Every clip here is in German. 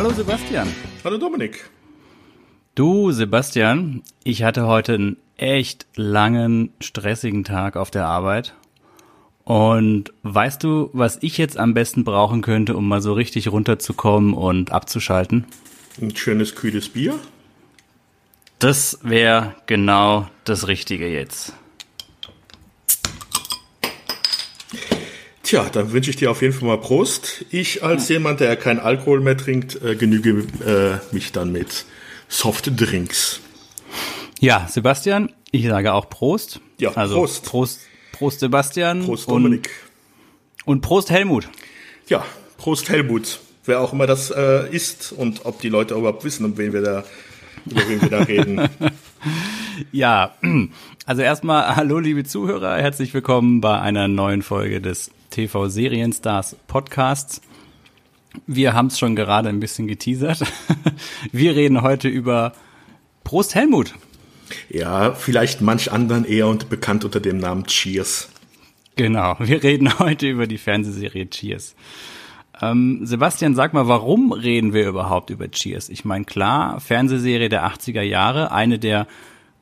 Hallo Sebastian. Hallo Dominik. Du Sebastian, ich hatte heute einen echt langen, stressigen Tag auf der Arbeit. Und weißt du, was ich jetzt am besten brauchen könnte, um mal so richtig runterzukommen und abzuschalten? Ein schönes, kühles Bier. Das wäre genau das Richtige jetzt. Tja, dann wünsche ich dir auf jeden Fall mal Prost. Ich als jemand, der kein Alkohol mehr trinkt, äh, genüge äh, mich dann mit Softdrinks. Ja, Sebastian, ich sage auch Prost. Ja, also Prost. Prost, Prost Sebastian. Prost Dominik. Und, und Prost Helmut. Ja, Prost Helmut. Wer auch immer das äh, ist und ob die Leute überhaupt wissen, um wen wir da, über wen wir da reden. Ja, also erstmal hallo liebe Zuhörer, herzlich willkommen bei einer neuen Folge des TV Serienstars Podcasts. Wir haben es schon gerade ein bisschen geteasert. Wir reden heute über Prost Helmut. Ja, vielleicht manch anderen eher und bekannt unter dem Namen Cheers. Genau, wir reden heute über die Fernsehserie Cheers. Ähm, Sebastian, sag mal, warum reden wir überhaupt über Cheers? Ich meine, klar, Fernsehserie der 80er Jahre, eine der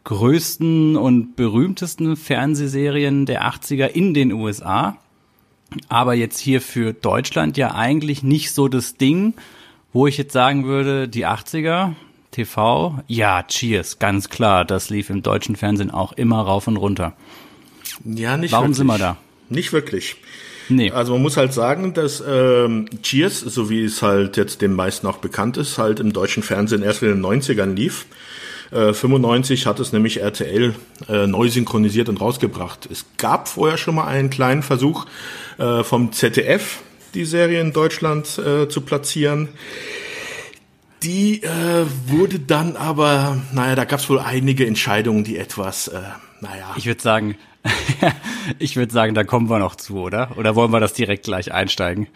größten und berühmtesten Fernsehserien der 80er in den USA. Aber jetzt hier für Deutschland ja eigentlich nicht so das Ding, wo ich jetzt sagen würde, die 80er, TV, ja, Cheers, ganz klar, das lief im deutschen Fernsehen auch immer rauf und runter. Ja, nicht Warum wirklich. sind wir da? Nicht wirklich. Nee. Also man muss halt sagen, dass ähm, Cheers, so wie es halt jetzt den meisten auch bekannt ist, halt im deutschen Fernsehen erst in den 90ern lief. Äh, 95 hat es nämlich RTL äh, neu synchronisiert und rausgebracht. Es gab vorher schon mal einen kleinen Versuch äh, vom ZDF, die Serie in Deutschland äh, zu platzieren. Die äh, wurde dann aber, naja, da gab es wohl einige Entscheidungen, die etwas, äh, naja. Ich würde sagen, ich würde sagen, da kommen wir noch zu, oder? Oder wollen wir das direkt gleich einsteigen?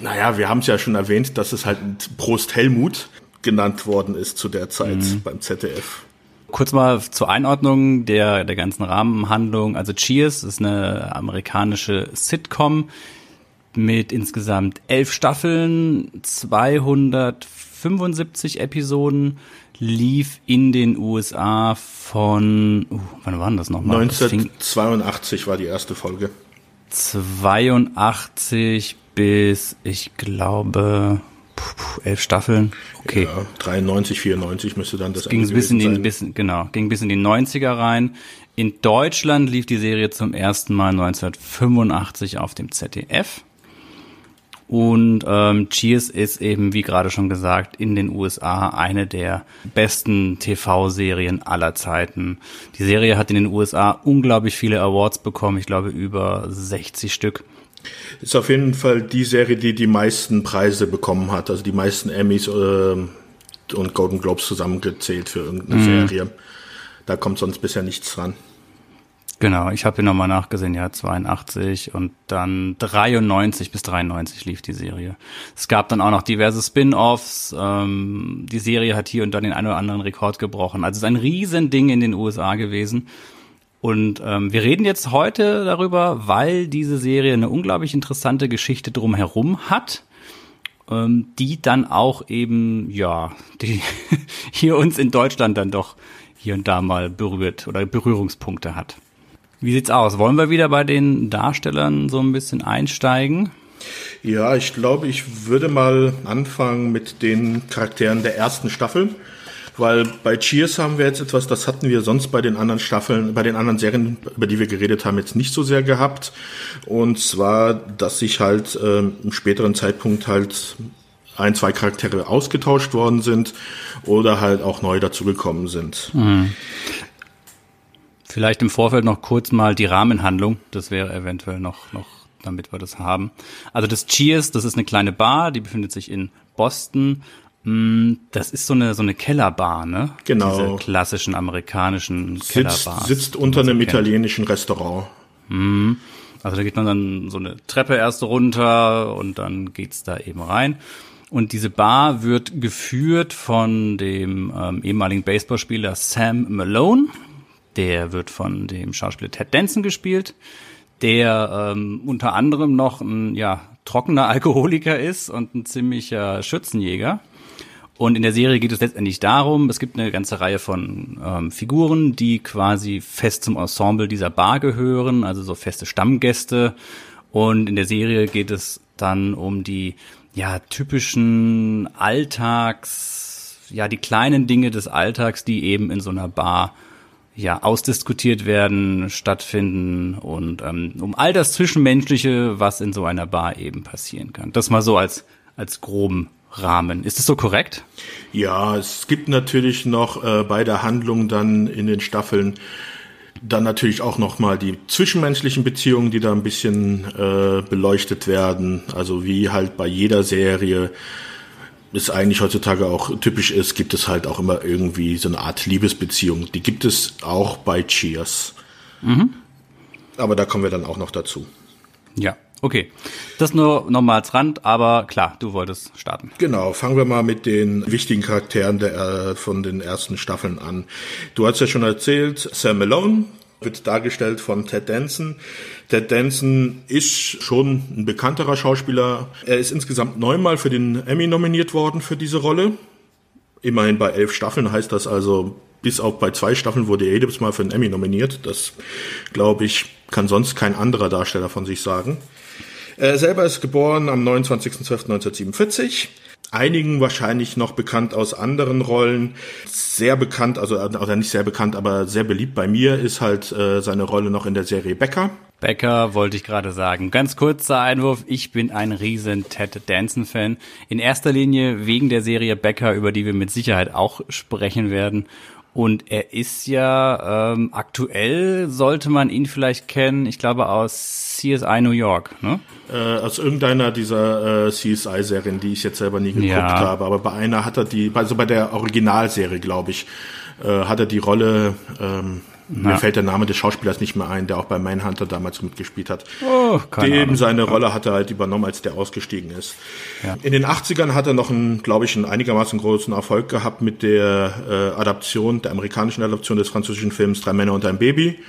Naja, wir haben es ja schon erwähnt, dass es halt Prost Helmut genannt worden ist zu der Zeit Mhm. beim ZDF. Kurz mal zur Einordnung der, der ganzen Rahmenhandlung. Also Cheers ist eine amerikanische Sitcom mit insgesamt elf Staffeln, 275 Episoden, lief in den USA von, uh, wann war denn das nochmal? Das fing 1982 war die erste Folge. 82 bis, ich glaube, puh, elf Staffeln. Okay. Ja, 93, 94 müsste dann das ging Ende bis in den sein. bis, genau ging bis in die 90er rein. In Deutschland lief die Serie zum ersten Mal 1985 auf dem ZDF. Und ähm, Cheers ist eben, wie gerade schon gesagt, in den USA eine der besten TV-Serien aller Zeiten. Die Serie hat in den USA unglaublich viele Awards bekommen, ich glaube über 60 Stück. Ist auf jeden Fall die Serie, die die meisten Preise bekommen hat, also die meisten Emmys ähm, und Golden Globes zusammengezählt für irgendeine Mhm. Serie. Da kommt sonst bisher nichts dran. Genau, ich habe hier nochmal nachgesehen, ja, 82 und dann 93 bis 93 lief die Serie. Es gab dann auch noch diverse Spin-offs. Ähm, die Serie hat hier und da den einen oder anderen Rekord gebrochen. Also es ist ein Riesending in den USA gewesen. Und ähm, wir reden jetzt heute darüber, weil diese Serie eine unglaublich interessante Geschichte drumherum hat, ähm, die dann auch eben, ja, die hier uns in Deutschland dann doch hier und da mal berührt oder Berührungspunkte hat. Wie sieht's aus? Wollen wir wieder bei den Darstellern so ein bisschen einsteigen? Ja, ich glaube, ich würde mal anfangen mit den Charakteren der ersten Staffel, weil bei Cheers haben wir jetzt etwas, das hatten wir sonst bei den anderen Staffeln, bei den anderen Serien, über die wir geredet haben, jetzt nicht so sehr gehabt. Und zwar, dass sich halt ähm, im späteren Zeitpunkt halt ein, zwei Charaktere ausgetauscht worden sind oder halt auch neu dazugekommen sind. Vielleicht im Vorfeld noch kurz mal die Rahmenhandlung. Das wäre eventuell noch, noch, damit wir das haben. Also das Cheers, das ist eine kleine Bar, die befindet sich in Boston. Mm, Das ist so eine, so eine Kellerbar, ne? Genau. Diese klassischen amerikanischen Sitzt, Kellerbars. sitzt unter einem italienischen Restaurant. Also da geht man dann so eine Treppe erst runter und dann geht's da eben rein. Und diese Bar wird geführt von dem ähm, ehemaligen Baseballspieler Sam Malone. Der wird von dem Schauspieler Ted Danson gespielt, der ähm, unter anderem noch ein ja, trockener Alkoholiker ist und ein ziemlicher Schützenjäger. Und in der Serie geht es letztendlich darum, es gibt eine ganze Reihe von ähm, Figuren, die quasi fest zum Ensemble dieser Bar gehören, also so feste Stammgäste. Und in der Serie geht es dann um die ja typischen Alltags, ja die kleinen Dinge des Alltags, die eben in so einer Bar ja ausdiskutiert werden, stattfinden und ähm, um all das Zwischenmenschliche, was in so einer Bar eben passieren kann. Das mal so als als groben Rahmen. Ist das so korrekt? Ja, es gibt natürlich noch äh, bei der Handlung dann in den Staffeln dann natürlich auch noch mal die zwischenmenschlichen Beziehungen, die da ein bisschen äh, beleuchtet werden. Also wie halt bei jeder Serie es eigentlich heutzutage auch typisch ist, gibt es halt auch immer irgendwie so eine Art Liebesbeziehung. Die gibt es auch bei Cheers. Mhm. Aber da kommen wir dann auch noch dazu. Ja, okay. Das nur nochmal als Rand, aber klar, du wolltest starten. Genau, fangen wir mal mit den wichtigen Charakteren der, äh, von den ersten Staffeln an. Du hast ja schon erzählt, Sam Malone wird dargestellt von Ted Danson. Ted Danson ist schon ein bekannterer Schauspieler. Er ist insgesamt neunmal für den Emmy nominiert worden für diese Rolle. Immerhin bei elf Staffeln heißt das also, bis auf bei zwei Staffeln wurde er jedes Mal für den Emmy nominiert. Das, glaube ich, kann sonst kein anderer Darsteller von sich sagen. Er selber ist geboren am 29.12.1947 einigen wahrscheinlich noch bekannt aus anderen Rollen. Sehr bekannt, also oder nicht sehr bekannt, aber sehr beliebt bei mir ist halt äh, seine Rolle noch in der Serie Becker. Becker wollte ich gerade sagen. Ganz kurzer Einwurf. Ich bin ein riesen Ted Danson Fan. In erster Linie wegen der Serie Becker, über die wir mit Sicherheit auch sprechen werden. Und er ist ja ähm, aktuell, sollte man ihn vielleicht kennen, ich glaube aus CSI New York, ne? Äh, aus irgendeiner dieser äh, CSI-Serien, die ich jetzt selber nie geguckt ja. habe. Aber bei einer hat er die, also bei der Originalserie, glaube ich, äh, hat er die Rolle, ähm, na. Mir fällt der Name des Schauspielers nicht mehr ein, der auch bei Manhunter damals mitgespielt hat. Oh, keine Dem Ahnung. seine Rolle hat er halt übernommen, als der ausgestiegen ist. Ja. In den 80ern hat er noch einen, glaube ich, einen einigermaßen großen Erfolg gehabt mit der äh, Adaption, der amerikanischen Adaption des französischen Films Drei Männer und ein Baby,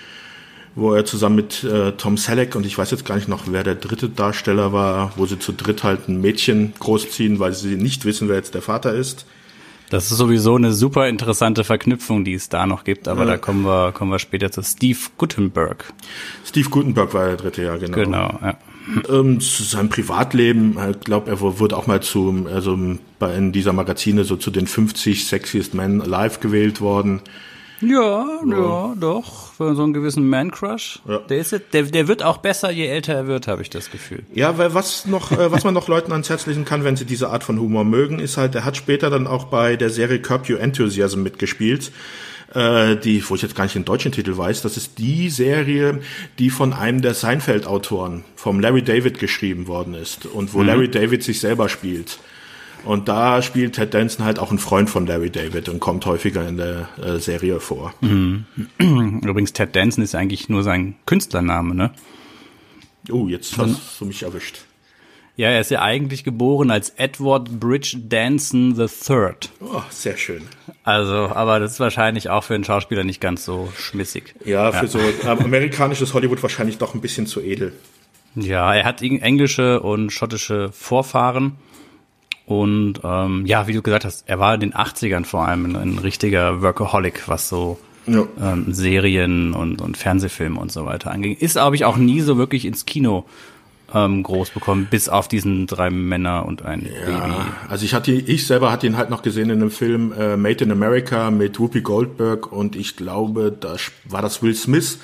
wo er zusammen mit äh, Tom Selleck und ich weiß jetzt gar nicht noch, wer der dritte Darsteller war, wo sie zu dritt halt ein Mädchen großziehen, weil sie nicht wissen, wer jetzt der Vater ist. Das ist sowieso eine super interessante Verknüpfung, die es da noch gibt, aber ja. da kommen wir, kommen wir später zu Steve Gutenberg. Steve Gutenberg war der dritte, ja, genau. Genau, ja. Ähm, zu seinem Privatleben, ich glaube, er wurde auch mal zu, also bei in dieser Magazine so zu den 50 Sexiest Men Alive gewählt worden. Ja, ja, ja doch. Für so einen gewissen Man-Crush. Ja. Der, ist, der, der wird auch besser, je älter er wird, habe ich das Gefühl. Ja, weil was noch, äh, was man noch Leuten ans Herz legen kann, wenn sie diese Art von Humor mögen, ist halt, er hat später dann auch bei der Serie Curb Your Enthusiasm mitgespielt äh, die, wo ich jetzt gar nicht den deutschen Titel weiß, das ist die Serie, die von einem der Seinfeld-Autoren, vom Larry David geschrieben worden ist und wo mhm. Larry David sich selber spielt. Und da spielt Ted Danson halt auch ein Freund von Larry David und kommt häufiger in der äh, Serie vor. Mhm. Übrigens, Ted Danson ist eigentlich nur sein Künstlername, ne? Oh, jetzt hast du mich erwischt. Ja, er ist ja eigentlich geboren als Edward Bridge Danson III. Oh, sehr schön. Also, aber das ist wahrscheinlich auch für einen Schauspieler nicht ganz so schmissig. Ja, für ja. so amerikanisches Hollywood wahrscheinlich doch ein bisschen zu edel. Ja, er hat englische und schottische Vorfahren und ähm, ja, wie du gesagt hast, er war in den 80ern vor allem ein, ein richtiger Workaholic, was so ja. ähm, Serien und, und Fernsehfilme und so weiter anging. Ist, glaube ich, auch nie so wirklich ins Kino ähm, groß bekommen, bis auf diesen drei Männer und ein ja, Baby. Also ich hatte, ich selber hatte ihn halt noch gesehen in einem Film äh, Made in America mit Whoopi Goldberg und ich glaube, da war das Will Smith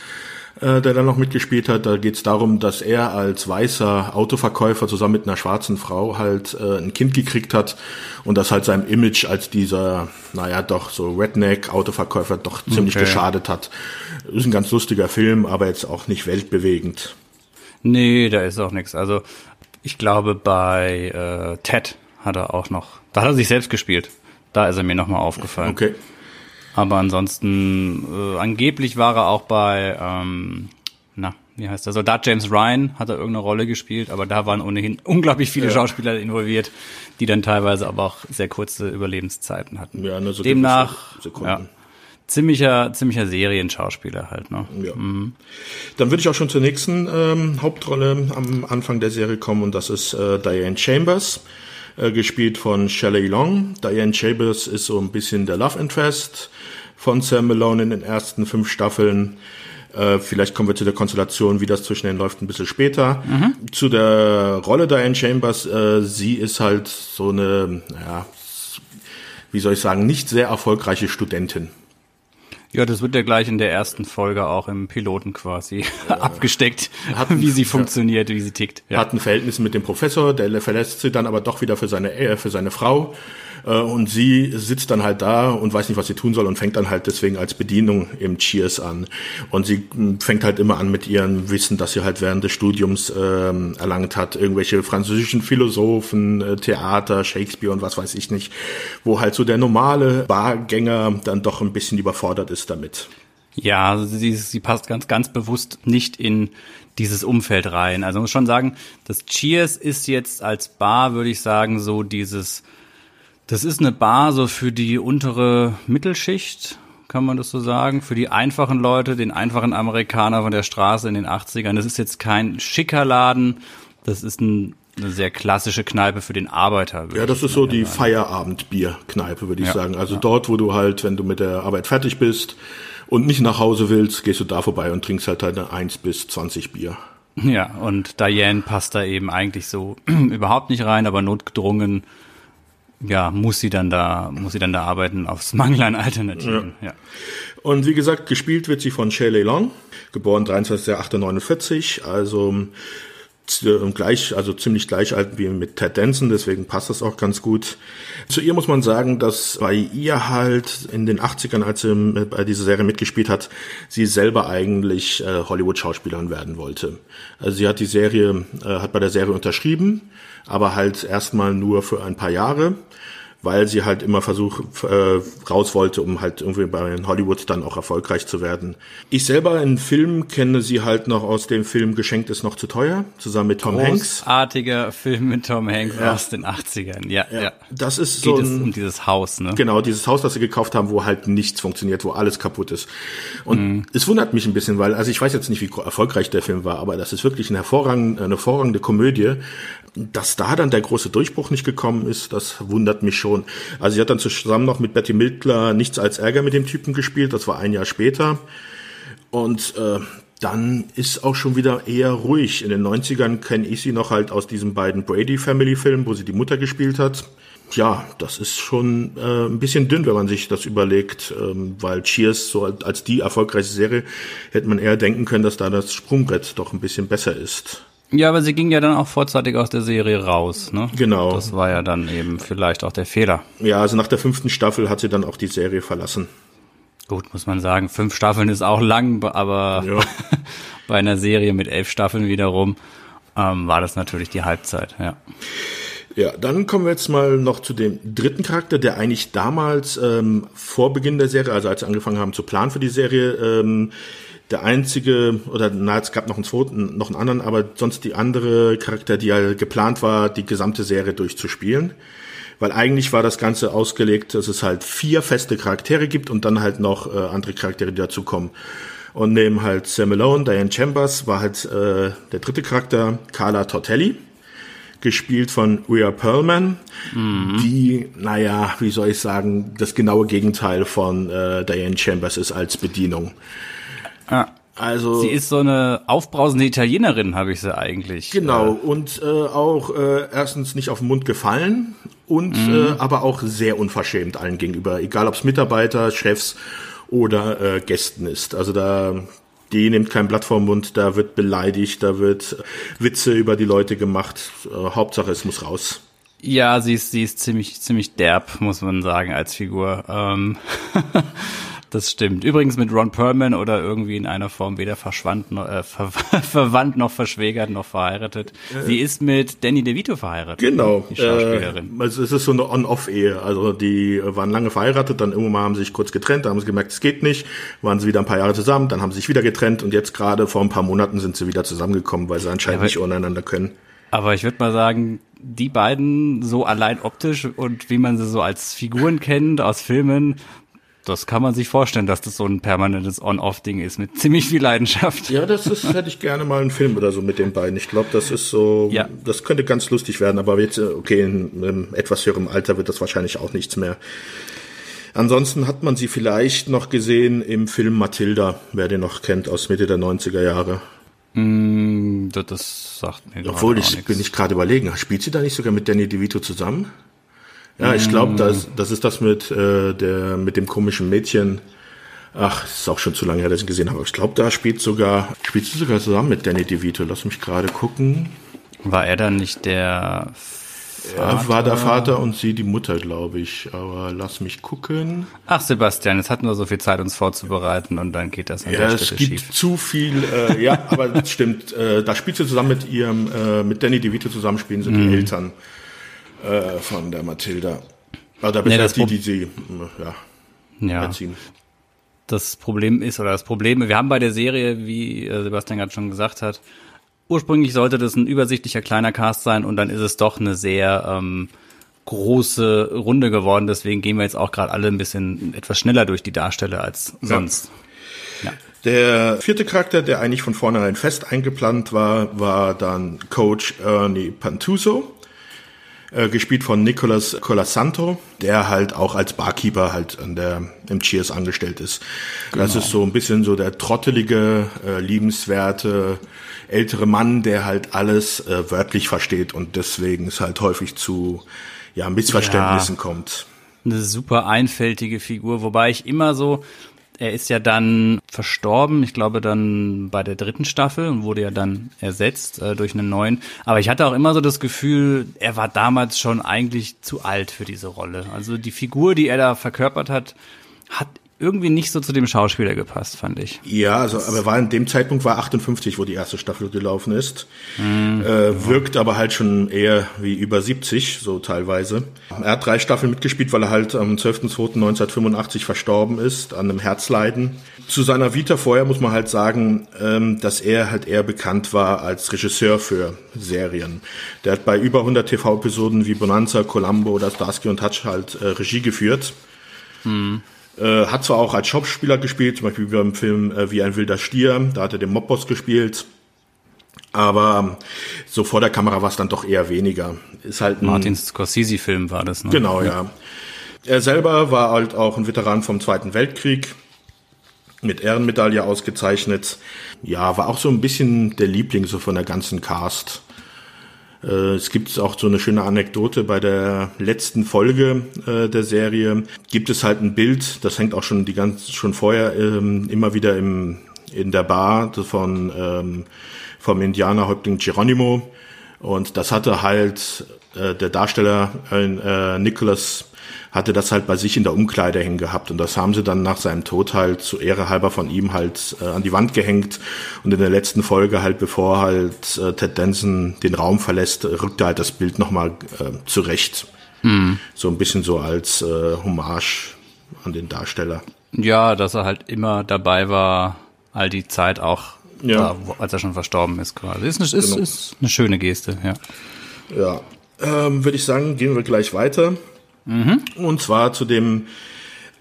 äh, der dann noch mitgespielt hat. Da geht es darum, dass er als weißer Autoverkäufer zusammen mit einer schwarzen Frau halt äh, ein Kind gekriegt hat und das halt seinem Image als dieser, naja, doch so Redneck-Autoverkäufer doch ziemlich okay. geschadet hat. Ist ein ganz lustiger Film, aber jetzt auch nicht weltbewegend. Nee, da ist auch nichts. Also ich glaube, bei äh, Ted hat er auch noch, da hat er sich selbst gespielt. Da ist er mir nochmal aufgefallen. Okay. Aber ansonsten, äh, angeblich war er auch bei, ähm, na, wie heißt der? Soldat James Ryan hat er irgendeine Rolle gespielt, aber da waren ohnehin unglaublich viele ja. Schauspieler involviert, die dann teilweise aber auch sehr kurze Überlebenszeiten hatten. Ja, nur so Demnach, ja, ziemlicher, ziemlicher Serienschauspieler halt, ne? Ja. Mhm. Dann würde ich auch schon zur nächsten ähm, Hauptrolle am Anfang der Serie kommen und das ist äh, Diane Chambers. Äh, gespielt von Shelley Long. Diane Chambers ist so ein bisschen der Love Interest von Sam Malone in den ersten fünf Staffeln. Äh, vielleicht kommen wir zu der Konstellation, wie das zwischen denen läuft, ein bisschen später. Mhm. Zu der Rolle Diane Chambers. Äh, sie ist halt so eine, ja, wie soll ich sagen, nicht sehr erfolgreiche Studentin. Ja, das wird ja gleich in der ersten Folge auch im Piloten quasi ja. abgesteckt, hat, wie sie funktioniert, ja. wie sie tickt. Ja. Hat ein Verhältnis mit dem Professor, der verlässt sie dann aber doch wieder für seine, äh, für seine Frau äh, und sie sitzt dann halt da und weiß nicht, was sie tun soll und fängt dann halt deswegen als Bedienung im Cheers an. Und sie hm, fängt halt immer an mit ihrem Wissen, das sie halt während des Studiums ähm, erlangt hat. Irgendwelche französischen Philosophen, äh, Theater, Shakespeare und was weiß ich nicht. Wo halt so der normale Bargänger dann doch ein bisschen überfordert ist damit. Ja, also sie, sie passt ganz, ganz bewusst nicht in dieses Umfeld rein. Also muss schon sagen, das Cheers ist jetzt als Bar, würde ich sagen, so dieses das ist eine Bar so für die untere Mittelschicht, kann man das so sagen, für die einfachen Leute, den einfachen Amerikaner von der Straße in den 80ern. Das ist jetzt kein schicker Laden, das ist ein, eine sehr klassische Kneipe für den Arbeiter. Ja, das ist so die Feierabendbierkneipe, würde ich ja, sagen. Also ja. dort, wo du halt, wenn du mit der Arbeit fertig bist und nicht nach Hause willst, gehst du da vorbei und trinkst halt deine 1 bis 20 Bier. Ja, und Diane passt da eben eigentlich so überhaupt nicht rein, aber notgedrungen ja, muss sie dann da, muss sie dann da arbeiten aufs Mangel an Alternativen. Ja. ja. Und wie gesagt, gespielt wird sie von Shelley Long, geboren 23.08.49, also gleich, also ziemlich gleich alt wie mit Ted Danson, deswegen passt das auch ganz gut. Zu ihr muss man sagen, dass bei ihr halt in den 80ern, als sie bei dieser Serie mitgespielt hat, sie selber eigentlich äh, Hollywood-Schauspielerin werden wollte. Also sie hat die Serie, äh, hat bei der Serie unterschrieben, aber halt erstmal nur für ein paar Jahre weil sie halt immer versucht äh, raus wollte, um halt irgendwie bei Hollywood dann auch erfolgreich zu werden. Ich selber in Filmen kenne sie halt noch aus dem Film Geschenkt ist noch zu teuer, zusammen mit Tom Hanks. Großartiger Film mit Tom Hanks ja. aus den 80ern, ja, ja. ja. Das ist so Geht ein, es um dieses Haus, ne? Genau, dieses Haus, das sie gekauft haben, wo halt nichts funktioniert, wo alles kaputt ist. Und mhm. es wundert mich ein bisschen, weil, also ich weiß jetzt nicht, wie erfolgreich der Film war, aber das ist wirklich eine hervorragende, eine hervorragende Komödie. Dass da dann der große Durchbruch nicht gekommen ist, das wundert mich schon. Also sie hat dann zusammen noch mit Betty Midler nichts als Ärger mit dem Typen gespielt, das war ein Jahr später. Und äh, dann ist auch schon wieder eher ruhig. In den 90ern kenne ich sie noch halt aus diesen beiden Brady Family Filmen, wo sie die Mutter gespielt hat. Ja, das ist schon äh, ein bisschen dünn, wenn man sich das überlegt, ähm, weil Cheers so als die erfolgreiche Serie hätte man eher denken können, dass da das Sprungbrett doch ein bisschen besser ist. Ja, aber sie ging ja dann auch vorzeitig aus der Serie raus, ne? Genau. Das war ja dann eben vielleicht auch der Fehler. Ja, also nach der fünften Staffel hat sie dann auch die Serie verlassen. Gut, muss man sagen, fünf Staffeln ist auch lang, aber ja. bei einer Serie mit elf Staffeln wiederum ähm, war das natürlich die Halbzeit, ja. Ja, dann kommen wir jetzt mal noch zu dem dritten Charakter, der eigentlich damals ähm, vor Beginn der Serie, also als sie angefangen haben zu planen für die Serie, ähm, der einzige, oder na, es gab noch einen zweiten, noch einen anderen, aber sonst die andere Charakter, die ja geplant war, die gesamte Serie durchzuspielen. Weil eigentlich war das Ganze ausgelegt, dass es halt vier feste Charaktere gibt und dann halt noch äh, andere Charaktere, die dazukommen. Und neben halt Sam Malone, Diane Chambers, war halt äh, der dritte Charakter Carla Tortelli, gespielt von Rhea Perlman, mhm. die, naja, wie soll ich sagen, das genaue Gegenteil von äh, Diane Chambers ist als Bedienung. Ja. Also sie ist so eine aufbrausende Italienerin, habe ich sie eigentlich. Genau äh, und äh, auch äh, erstens nicht auf den Mund gefallen und mhm. äh, aber auch sehr unverschämt allen gegenüber, egal ob es Mitarbeiter, Chefs oder äh, Gästen ist. Also da die nimmt kein Blatt vom Mund, da wird beleidigt, da wird Witze über die Leute gemacht. Äh, Hauptsache es muss raus. Ja, sie ist, sie ist ziemlich, ziemlich derb, muss man sagen, als Figur. Ähm Das stimmt. Übrigens mit Ron Perlman oder irgendwie in einer Form weder verschwand noch, äh, ver verwandt noch verschwägert noch verheiratet. Äh, Sie ist mit Danny DeVito verheiratet. Genau. Die Schauspielerin. Äh, also es ist so eine On-Off-Ehe. Also die waren lange verheiratet, dann irgendwann mal haben sie sich kurz getrennt, da haben sie gemerkt, es geht nicht, waren sie wieder ein paar Jahre zusammen, dann haben sie sich wieder getrennt und jetzt gerade vor ein paar Monaten sind sie wieder zusammengekommen, weil sie anscheinend ja, nicht untereinander können. Aber ich würde mal sagen, die beiden so allein optisch und wie man sie so als Figuren kennt aus Filmen, Das kann man sich vorstellen, dass das so ein permanentes On-Off-Ding ist mit ziemlich viel Leidenschaft. Ja, das ist, hätte ich gerne mal einen Film oder so mit den beiden. Ich glaube, das ist so, ja. das könnte ganz lustig werden, aber jetzt, okay, in, in etwas höherem Alter wird das wahrscheinlich auch nichts mehr. Ansonsten hat man sie vielleicht noch gesehen im Film Matilda, wer den noch kennt, aus Mitte der 90er Jahre. Mm, das sagt mir Obwohl, ich bin ich gerade überlegen, spielt sie da nicht sogar mit Danny DeVito zusammen? Ja, ich glaube, das, das ist das mit, äh, der, mit dem komischen Mädchen. Ach, ist auch schon zu lange her, dass ich ihn gesehen habe. Ich glaube, da spielt sogar, spielt sie sogar zusammen mit Danny DeVito. Lass mich gerade gucken. War er dann nicht der Vater? Er war der Vater und sie die Mutter, glaube ich. Aber lass mich gucken. Ach, Sebastian, jetzt hatten wir so viel Zeit, uns vorzubereiten und dann geht das an ja, der Stelle schief. Ja, es gibt zu viel, äh, ja, aber das stimmt. Äh, da spielt sie zusammen mit ihrem, äh, mit Danny DeVito zusammen spielen sie mm. die mhm. Eltern äh, von der Mathilda. Oder nee, das die, die sie ja, ja. erziehen. Das Problem ist, oder das Problem, wir haben bei der Serie, wie äh, Sebastian gerade schon gesagt hat, ursprünglich sollte das ein übersichtlicher kleiner Cast sein und dann ist es doch eine sehr ähm, große Runde geworden. Deswegen gehen wir jetzt auch gerade alle ein bisschen etwas schneller durch die Darsteller als sonst. Ja. Ja. Der vierte Charakter, der eigentlich von vornherein fest eingeplant war, war dann Coach Ernie Pantuso. Äh, gespielt von Nicolas Colasanto, der halt auch als Barkeeper halt an der, im Cheers angestellt ist. Genau. Das ist so ein bisschen so der trottelige, äh, liebenswerte, ältere Mann, der halt alles äh, wörtlich versteht und deswegen es halt häufig zu ja, Missverständnissen ja, kommt. Eine super einfältige Figur, wobei ich immer so, er ist ja dann verstorben, ich glaube dann bei der dritten Staffel und wurde ja dann ersetzt äh, durch einen neuen. Aber ich hatte auch immer so das Gefühl, er war damals schon eigentlich zu alt für diese Rolle. Also die Figur, die er da verkörpert hat, hat irgendwie nicht so zu dem Schauspieler gepasst, fand ich. Ja, also aber war in dem Zeitpunkt war 58, wo die erste Staffel gelaufen ist. Mhm. Äh, wirkt aber halt schon eher wie über 70, so teilweise. Er hat drei Staffeln mitgespielt, weil er halt am 12.02.1985 verstorben ist an einem Herzleiden. Zu seiner Vita vorher muss man halt sagen, ähm, dass er halt eher bekannt war als Regisseur für Serien. Der hat bei über 100 TV-Episoden wie Bonanza, Columbo oder Starsky und Hutch halt äh, Regie geführt. Mhm. Äh, hat zwar auch als Schauspieler gespielt, zum Beispiel beim Film äh, Wie ein wilder Stier, da hat er den Mobboss gespielt. Aber so vor der Kamera war es dann doch eher weniger. Ist halt ein Martin Scorsese-Film war das, ne? Genau, ja. Er selber war halt auch ein Veteran vom Zweiten Weltkrieg, mit Ehrenmedaille ausgezeichnet. Ja, war auch so ein bisschen der Liebling so von der ganzen Cast. Äh, es gibt auch so eine schöne Anekdote bei der letzten Folge äh, der Serie. Gibt es halt ein Bild, das hängt auch schon die ganze schon vorher ähm, immer wieder im in der Bar von ähm, vom Indianerhäuptling Geronimo und das hatte halt äh, der Darsteller Nicholas hatte das halt bei sich in der Umkleide hängen gehabt und das haben sie dann nach seinem Tod halt zu Ehre halber von ihm halt äh, an die Wand gehängt und in der letzten Folge halt bevor halt äh, Ted Danson den Raum verlässt, rückt er halt das Bild nochmal äh, zurecht. Mhm. So ein bisschen so als äh, Hommage an den Darsteller. Ja, dass er halt immer dabei war, all die Zeit auch, ja. da, als er schon verstorben ist quasi. Ist eine, ist, genau. ist eine schöne Geste, ja. Ja, ähm, würde ich sagen, gehen wir gleich weiter. Mhm. Und zwar zu dem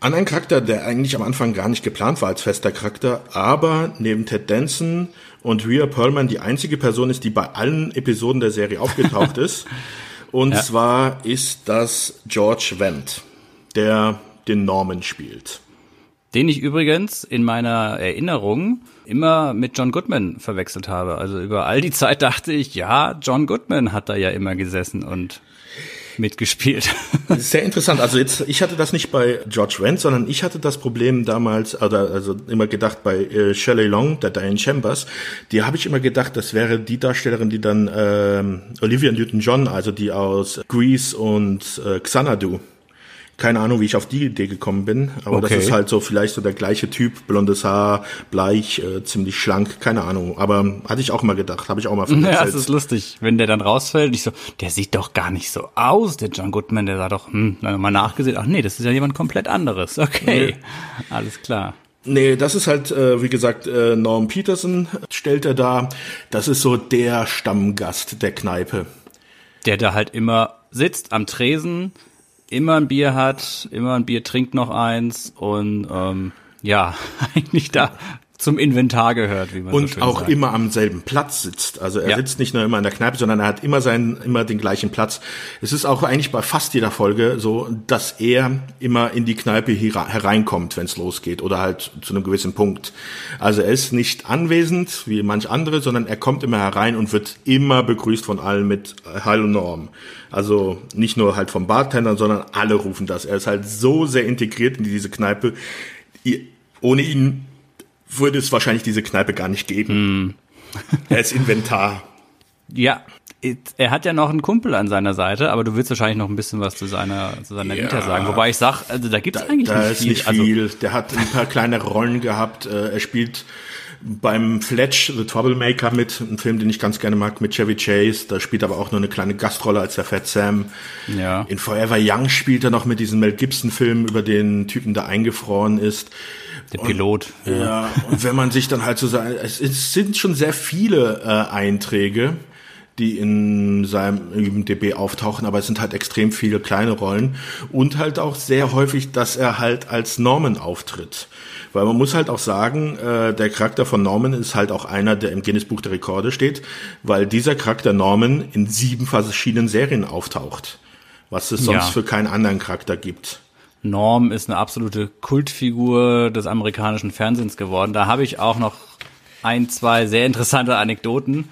anderen Charakter, der eigentlich am Anfang gar nicht geplant war als fester Charakter, aber neben Ted Danson und Rhea Perlman die einzige Person ist, die bei allen Episoden der Serie aufgetaucht ist. Und ja. zwar ist das George Wendt, der den Norman spielt. Den ich übrigens in meiner Erinnerung immer mit John Goodman verwechselt habe. Also über all die Zeit dachte ich, ja, John Goodman hat da ja immer gesessen und mitgespielt. Sehr interessant. Also jetzt, ich hatte das nicht bei George Wendt, sondern ich hatte das Problem damals, oder also immer gedacht bei äh, Shelley Long, der Diane Chambers, die habe ich immer gedacht, das wäre die Darstellerin, die dann ähm, Olivia Newton-John, also die aus Grease und äh, Xanadu keine Ahnung, wie ich auf die Idee gekommen bin, aber okay. das ist halt so vielleicht so der gleiche Typ, blondes Haar, bleich, äh, ziemlich schlank, keine Ahnung. Aber hatte ich auch mal gedacht, habe ich auch mal von Ja, es ist lustig, wenn der dann rausfällt, ich so, der sieht doch gar nicht so aus, der John Goodman, der sah doch, hm, dann mal nachgesehen, ach nee, das ist ja jemand komplett anderes. Okay, nee. alles klar. Nee, das ist halt, äh, wie gesagt, äh, Norm Peterson stellt er da. Das ist so der Stammgast der Kneipe. Der da halt immer sitzt am Tresen, immer ein Bier hat, immer ein Bier trinkt noch eins und ähm, ja, eigentlich da zum Inventar gehört, wie man Und so schön auch sagt. immer am selben Platz sitzt. Also er Ja. sitzt nicht nur immer in der Kneipe, sondern er hat immer seinen, immer den gleichen Platz. Es ist auch eigentlich bei fast jeder Folge so, dass er immer in die Kneipe hereinkommt, wenn es losgeht oder halt zu einem gewissen Punkt. Also er ist nicht anwesend wie manch andere, sondern er kommt immer herein und wird immer begrüßt von allen mit Hallo Norm. Also nicht nur halt vom Bartender, sondern alle rufen das. Er ist halt so sehr integriert in diese Kneipe. Ohne ihn würde es wahrscheinlich diese Kneipe gar nicht geben. er ist Inventar. Ja, er hat ja noch einen Kumpel an seiner Seite, aber du willst wahrscheinlich noch ein bisschen was zu seiner, zu seiner Ja. Vita sagen. Wobei ich sag, also da gibt's eigentlich Da nicht ist viel. nicht Also, viel. Der hat ein paar kleine Rollen gehabt. Äh, Er spielt beim Fletch, The Troublemaker mit, ein Film, den ich ganz gerne mag, mit Chevy Chase. Da spielt er aber auch nur eine kleine Gastrolle als der Fat Sam. ja. In Forever Young spielt er noch mit diesem Mel Gibson-Film über den Typen, der eingefroren ist. Der Pilot. Ja, und wenn man sich dann halt so sagt, es, es sind schon sehr viele äh, Einträge, die in seinem IMDb auftauchen, aber es sind halt extrem viele kleine Rollen und halt auch sehr häufig, dass er halt als Norman auftritt. Weil man muss halt auch sagen, äh, der Charakter von Norman ist halt auch einer, der im Guinness Buch der Rekorde steht, weil dieser Charakter Norman in sieben verschiedenen Serien auftaucht, was es sonst Ja. für keinen anderen Charakter gibt. Norm ist eine absolute Kultfigur des amerikanischen Fernsehens geworden. Da habe ich auch noch ein, zwei sehr interessante Anekdoten.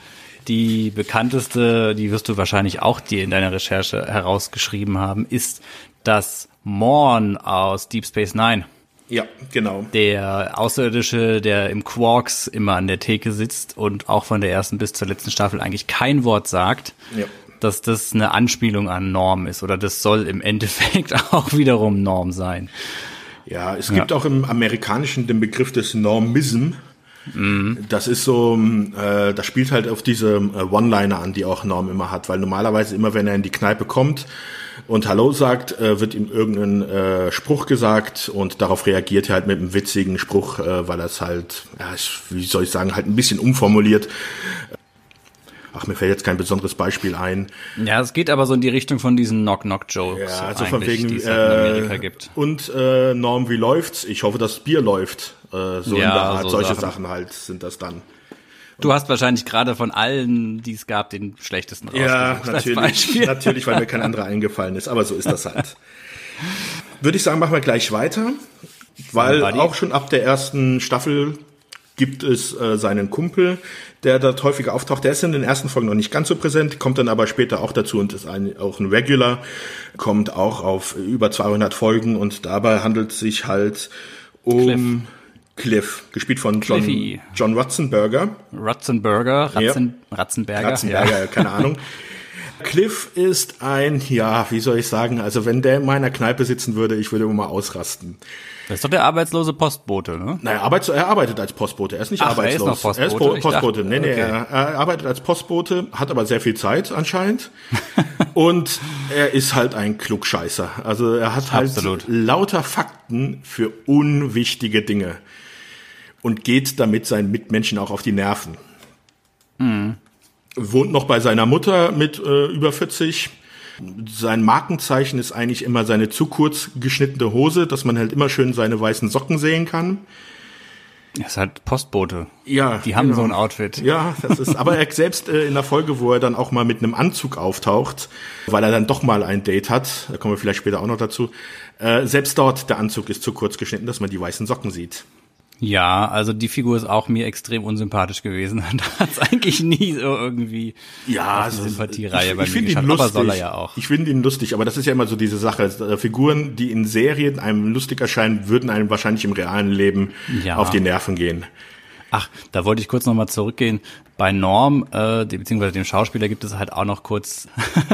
Die bekannteste, die wirst du wahrscheinlich auch dir in deiner Recherche herausgeschrieben haben, ist, dass Morn aus Deep Space Nine, Ja, genau. der Außerirdische, der im Quarks immer an der Theke sitzt und auch von der ersten bis zur letzten Staffel eigentlich kein Wort sagt, Ja. Dass das eine Anspielung an Norm ist oder das soll im Endeffekt auch wiederum Norm sein. Ja, es gibt auch im Amerikanischen den Begriff des Normism. Das ist so, äh, das spielt halt auf diese äh, One-Liner an, die auch Norm immer hat, weil normalerweise immer, wenn er in die Kneipe kommt und Hallo sagt, äh, wird ihm irgendein äh, Spruch gesagt und darauf reagiert er halt mit einem witzigen Spruch, äh, weil er es halt, ja, ich- wie soll ich sagen, halt ein bisschen umformuliert. Ach, mir fällt jetzt kein besonderes Beispiel ein. Ja, es geht aber so in die Richtung von diesen Knock-Knock-Jokes, Ja, also von wegen die es halt in Amerika äh, gibt. und äh, Norm, wie läuft's? Ich hoffe, das Bier läuft. Äh, so in Ja, der Art, so solche Sachen. Sachen. halt sind das dann. Du hast wahrscheinlich gerade von allen, die es gab, den schlechtesten Ja, natürlich, natürlich, weil mir kein anderer eingefallen ist, aber so ist das halt. Würde ich sagen, machen wir gleich weiter, weil auch schon ab der ersten Staffel gibt es äh, seinen Kumpel, der dort häufiger auftaucht. Der ist in den ersten Folgen noch nicht ganz so präsent, kommt dann aber später auch dazu und ist ein, auch ein Regular, kommt auch auf über 200 Folgen und dabei handelt es sich halt um Cliff, gespielt von John, Cliffy. John Ratzenberger. Ratzenberger, Ratzen, Ratzenberger. Ratzenberger, Ja. keine Ahnung. Cliff ist ein, ja, wie soll ich sagen, also wenn der in meiner Kneipe sitzen würde, ich würde immer mal ausrasten. Das ist doch der arbeitslose Postbote, ne? Naja, er arbeitet als Postbote, er ist nicht Ach, er ist arbeitslos. noch Er ist Postbote? Po- Postbote. dachte, nee, nee, okay. er, arbeitet als Postbote, hat aber sehr viel Zeit anscheinend. Und er ist halt ein Klugscheißer. Also er hat halt Absolut. lauter Fakten für unwichtige Dinge. Und geht damit seinen Mitmenschen auch auf die Nerven. Wohnt noch bei seiner Mutter mit äh, über 40. Sein Markenzeichen ist eigentlich immer seine zu kurz geschnittene Hose, dass man halt immer schön seine weißen Socken sehen kann. Er ist halt Postbote. Ja, Die haben genau. so ein Outfit. Ja, das ist, aber er selbst äh, in der Folge, wo er dann auch mal mit einem Anzug auftaucht, weil er dann doch mal ein Date hat, da kommen wir vielleicht später auch noch dazu, äh, selbst dort, der Anzug ist zu kurz geschnitten, dass man die weißen Socken sieht. Ja, also die Figur ist auch mir extrem unsympathisch gewesen. Da hat's eigentlich nie so irgendwie Ja, eine Sympathiereihe bei mir finde ihn geschafft. lustig. Aber soll er ja auch. Ich finde ihn lustig, aber das ist ja immer so diese Sache. Äh, Figuren, die in Serien einem lustig erscheinen, würden einem wahrscheinlich im realen Leben Ja. auf die Nerven gehen. Ach, da wollte ich kurz nochmal zurückgehen. Bei Norm, äh, beziehungsweise dem Schauspieler, gibt es halt auch noch kurz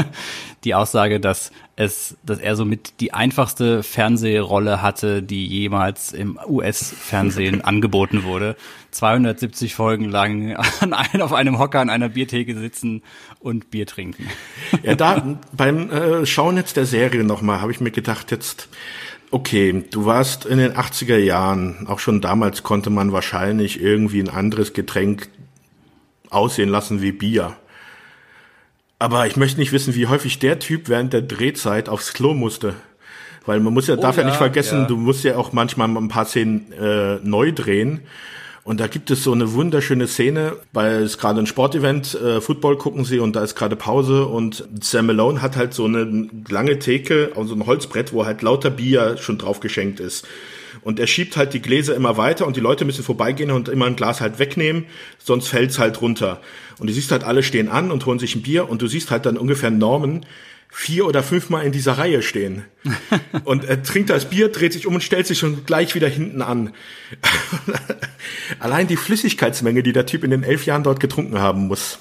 die Aussage, dass es, dass er somit die einfachste Fernsehrolle hatte, die jemals im US-Fernsehen angeboten wurde. 270 Folgen lang an ein, auf einem Hocker an einer Biertheke sitzen und Bier trinken. Ja, da beim äh, Schauen jetzt der Serie nochmal habe ich mir gedacht, jetzt, okay, du warst in den 80er Jahren, auch schon damals konnte man wahrscheinlich irgendwie ein anderes Getränk aussehen lassen wie Bier. Aber ich möchte nicht wissen, wie häufig der Typ während der Drehzeit aufs Klo musste. Weil man muss ja, Oh, darf ja, ja, nicht vergessen, ja. du musst ja auch manchmal ein paar Szenen äh, neu drehen. Und da gibt es so eine wunderschöne Szene, weil es gerade ein Sportevent, äh, Football gucken sie und da ist gerade Pause und Sam Malone hat halt so eine lange Theke, also ein Holzbrett, wo halt lauter Bier schon drauf geschenkt ist. Und er schiebt halt die Gläser immer weiter und die Leute müssen vorbeigehen und immer ein Glas halt wegnehmen, sonst fällt's halt runter. Und du siehst halt, alle stehen an und holen sich ein Bier und du siehst halt dann ungefähr Norman vier oder fünfmal in dieser Reihe stehen. Und er trinkt das Bier, dreht sich um und stellt sich schon gleich wieder hinten an. Allein die Flüssigkeitsmenge, die der Typ in den elf Jahren dort getrunken haben muss.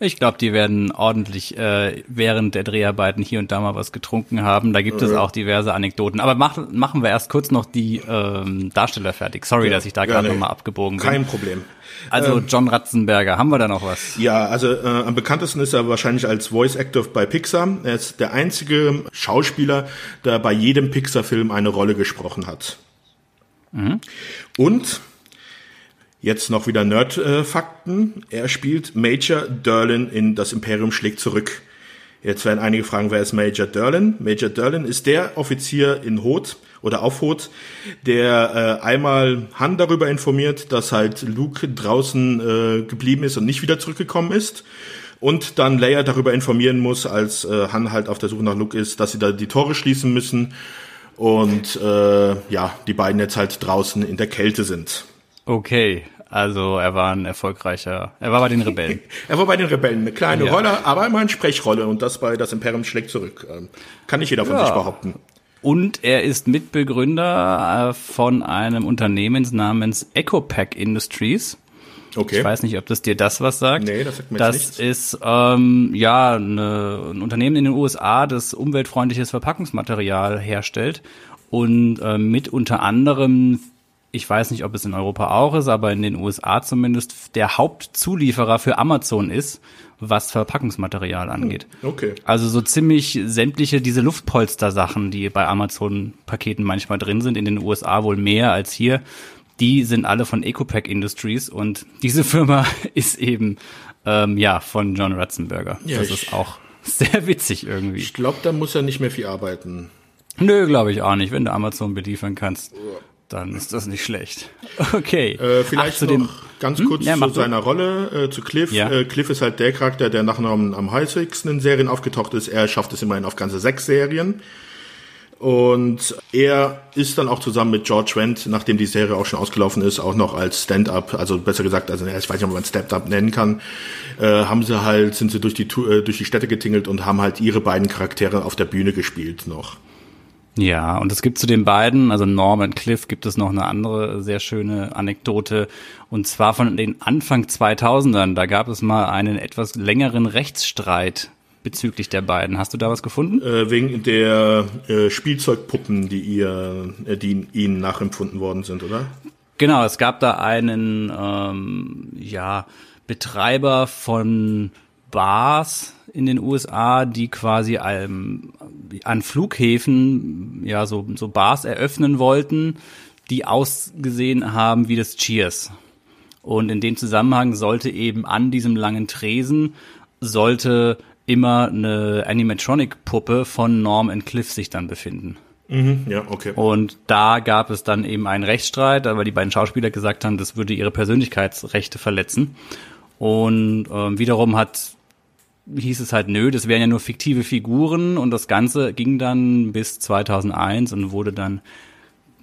Ich glaube, die werden ordentlich äh, während der Dreharbeiten hier und da mal was getrunken haben. Da gibt es auch diverse Anekdoten. Aber mach, machen wir erst kurz noch die ähm, Darsteller fertig. Sorry, Ja, dass ich da ja, gerade nee. nochmal abgebogen bin. Kein Problem. Also John Ratzenberger, haben wir da noch was? Ja, also äh, am bekanntesten ist er wahrscheinlich als Voice Actor bei Pixar. Er ist der einzige Schauspieler, der bei jedem Pixar-Film eine Rolle gesprochen hat. Und jetzt noch wieder Nerd-Fakten. er spielt Major Derlin in Das Imperium schlägt zurück. Jetzt werden einige fragen, wer ist Major Derlin? Major Derlin ist der Offizier in Hoth oder auf Hoth, der äh, einmal Han darüber informiert, dass halt Luke draußen äh, geblieben ist und nicht wieder zurückgekommen ist. Und dann Leia darüber informieren muss, als äh, Han halt auf der Suche nach Luke ist, dass sie da die Tore schließen müssen. Und äh, ja, die beiden jetzt halt draußen in der Kälte sind. Okay, also er war ein erfolgreicher, er war bei den Rebellen. Er war bei den Rebellen eine kleine Ja. Rolle, aber immer eine Sprechrolle und das bei Das Imperium schlägt zurück. Ähm, kann nicht jeder von Ja. sich behaupten. Und er ist Mitbegründer äh, von einem Unternehmen namens EcoPack Industries. Okay. Ich weiß nicht, ob das dir das was sagt. Nee, das sagt mir Das nichts. ist ähm, ja eine, ein Unternehmen in den USA, das umweltfreundliches Verpackungsmaterial herstellt und äh, mit unter anderem, ich weiß nicht, ob es in Europa auch ist, aber in den USA zumindest der Hauptzulieferer für Amazon ist, was Verpackungsmaterial angeht. Okay. Also so ziemlich sämtliche diese Luftpolster-Sachen, die bei Amazon-Paketen manchmal drin sind, in den USA wohl mehr als hier, die sind alle von EcoPack Industries und diese Firma ist eben ähm, ja von John Ratzenberger. Ja, das ist auch sehr witzig irgendwie. Ich glaube, da muss er nicht mehr viel arbeiten. Nö, glaube ich auch nicht. Wenn du Amazon beliefern kannst, dann ist das nicht schlecht. Okay. Äh, vielleicht Ach, zu noch dem, ganz Hm? kurz Ja, mach zu du. seiner Rolle, äh, zu Cliff. Ja. Äh, Cliff ist halt der Charakter, der nachher am, am häufigsten in Serien aufgetaucht ist. Er schafft es immerhin auf ganze sechs Serien. Und er ist dann auch zusammen mit George Wendt, nachdem die Serie auch schon ausgelaufen ist, auch noch als Stand-up, also besser gesagt, also ich weiß nicht, ob man Stand-up nennen kann, äh, haben sie halt, sind sie durch die, äh, durch die Städte getingelt und haben halt ihre beiden Charaktere auf der Bühne gespielt noch. Ja, und es gibt zu den beiden, also Norm und Cliff, gibt es noch eine andere sehr schöne Anekdote. Und zwar von den Anfang 2000ern. Da gab es mal einen etwas längeren Rechtsstreit bezüglich der beiden. Hast du da was gefunden? Äh, wegen der äh, Spielzeugpuppen, die ihr, äh, die ihnen nachempfunden worden sind, oder? Genau, es gab da einen ähm, ja, Betreiber von Bars in den USA, die quasi ähm, an Flughäfen ja so, so Bars eröffnen wollten, die ausgesehen haben wie das Cheers. Und in dem Zusammenhang sollte eben an diesem langen Tresen sollte immer eine Animatronic-Puppe von Norm and Cliff sich dann befinden. Ja, okay. Und da gab es dann eben einen Rechtsstreit, weil die beiden Schauspieler gesagt haben, das würde ihre Persönlichkeitsrechte verletzen. Und ähm, wiederum hat hieß es halt, nö, das wären ja nur fiktive Figuren und das Ganze ging dann bis 2001 und wurde dann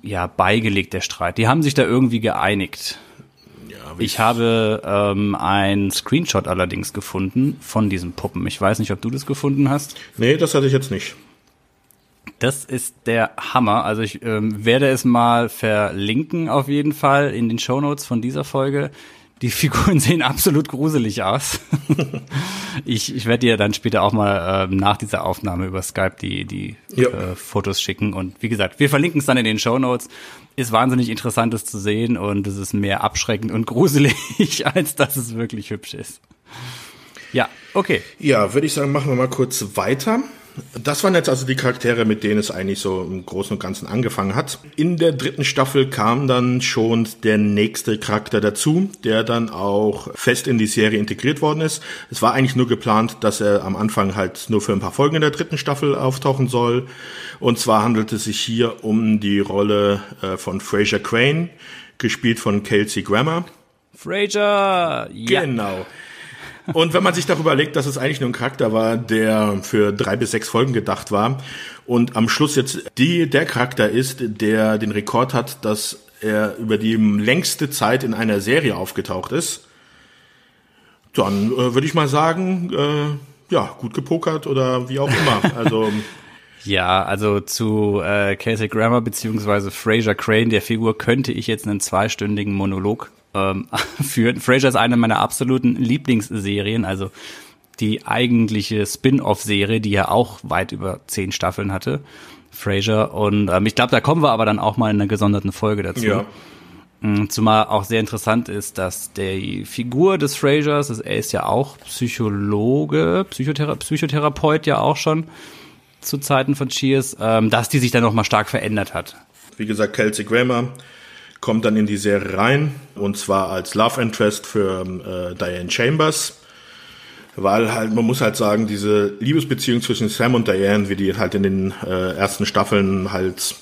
ja beigelegt, der Streit. Die haben sich da irgendwie geeinigt. Ja, wie Ich habe ähm, ein Screenshot allerdings gefunden von diesen Puppen. Ich weiß nicht, ob du das gefunden hast. Nee, das hatte ich jetzt nicht. Das ist der Hammer. Also ich ähm, werde es mal verlinken auf jeden Fall in den Shownotes von dieser Folge. Die Figuren sehen absolut gruselig aus. ich ich werde dir dann später auch mal ähm, nach dieser Aufnahme über Skype die, die Ja. äh, Fotos schicken. Und wie gesagt, wir verlinken es dann in den Shownotes. Ist wahnsinnig interessant, das zu sehen und es ist mehr abschreckend und gruselig, als dass es wirklich hübsch ist. Ja, okay. Ja, würde ich sagen, machen wir mal kurz weiter. Das waren jetzt also die Charaktere, mit denen es eigentlich so im Großen und Ganzen angefangen hat. In der dritten Staffel kam dann schon der nächste Charakter dazu, der dann auch fest in die Serie integriert worden ist. Es war eigentlich nur geplant, dass er am Anfang halt nur für ein paar Folgen in der dritten Staffel auftauchen soll. Und zwar handelt es sich hier um die Rolle äh, von Fraser Crane, gespielt von Kelsey Grammer. Fraser! Ja. Genau. Und wenn man sich darüber überlegt, dass es eigentlich nur ein Charakter war, der für drei bis sechs Folgen gedacht war und am Schluss jetzt die, der Charakter ist, der den Rekord hat, dass er über die längste Zeit in einer Serie aufgetaucht ist, dann äh, würde ich mal sagen, äh, ja, gut gepokert oder wie auch immer. Also Ja, also zu äh, Casey Grammer beziehungsweise Fraser Crane, der Figur, könnte ich jetzt einen zweistündigen Monolog ähm, führen. Fraser ist eine meiner absoluten Lieblingsserien, also die eigentliche Spin-off-Serie, die ja auch weit über zehn Staffeln hatte. Fraser und ähm, ich glaube, da kommen wir aber dann auch mal in einer gesonderten Folge dazu. Ja. Mm, Zumal auch sehr interessant ist, dass die Figur des Frasers, er ist ja auch Psychologe, Psychothera Psychotherapeut ja auch schon zu Zeiten von Cheers, ähm, dass die sich dann nochmal stark verändert hat. Wie gesagt, Kelsey Grammer kommt dann in die Serie rein und zwar als Love Interest für äh, Diane Chambers. Weil halt, man muss halt sagen, diese Liebesbeziehung zwischen Sam und Diane, wie die halt in den äh, ersten Staffeln halt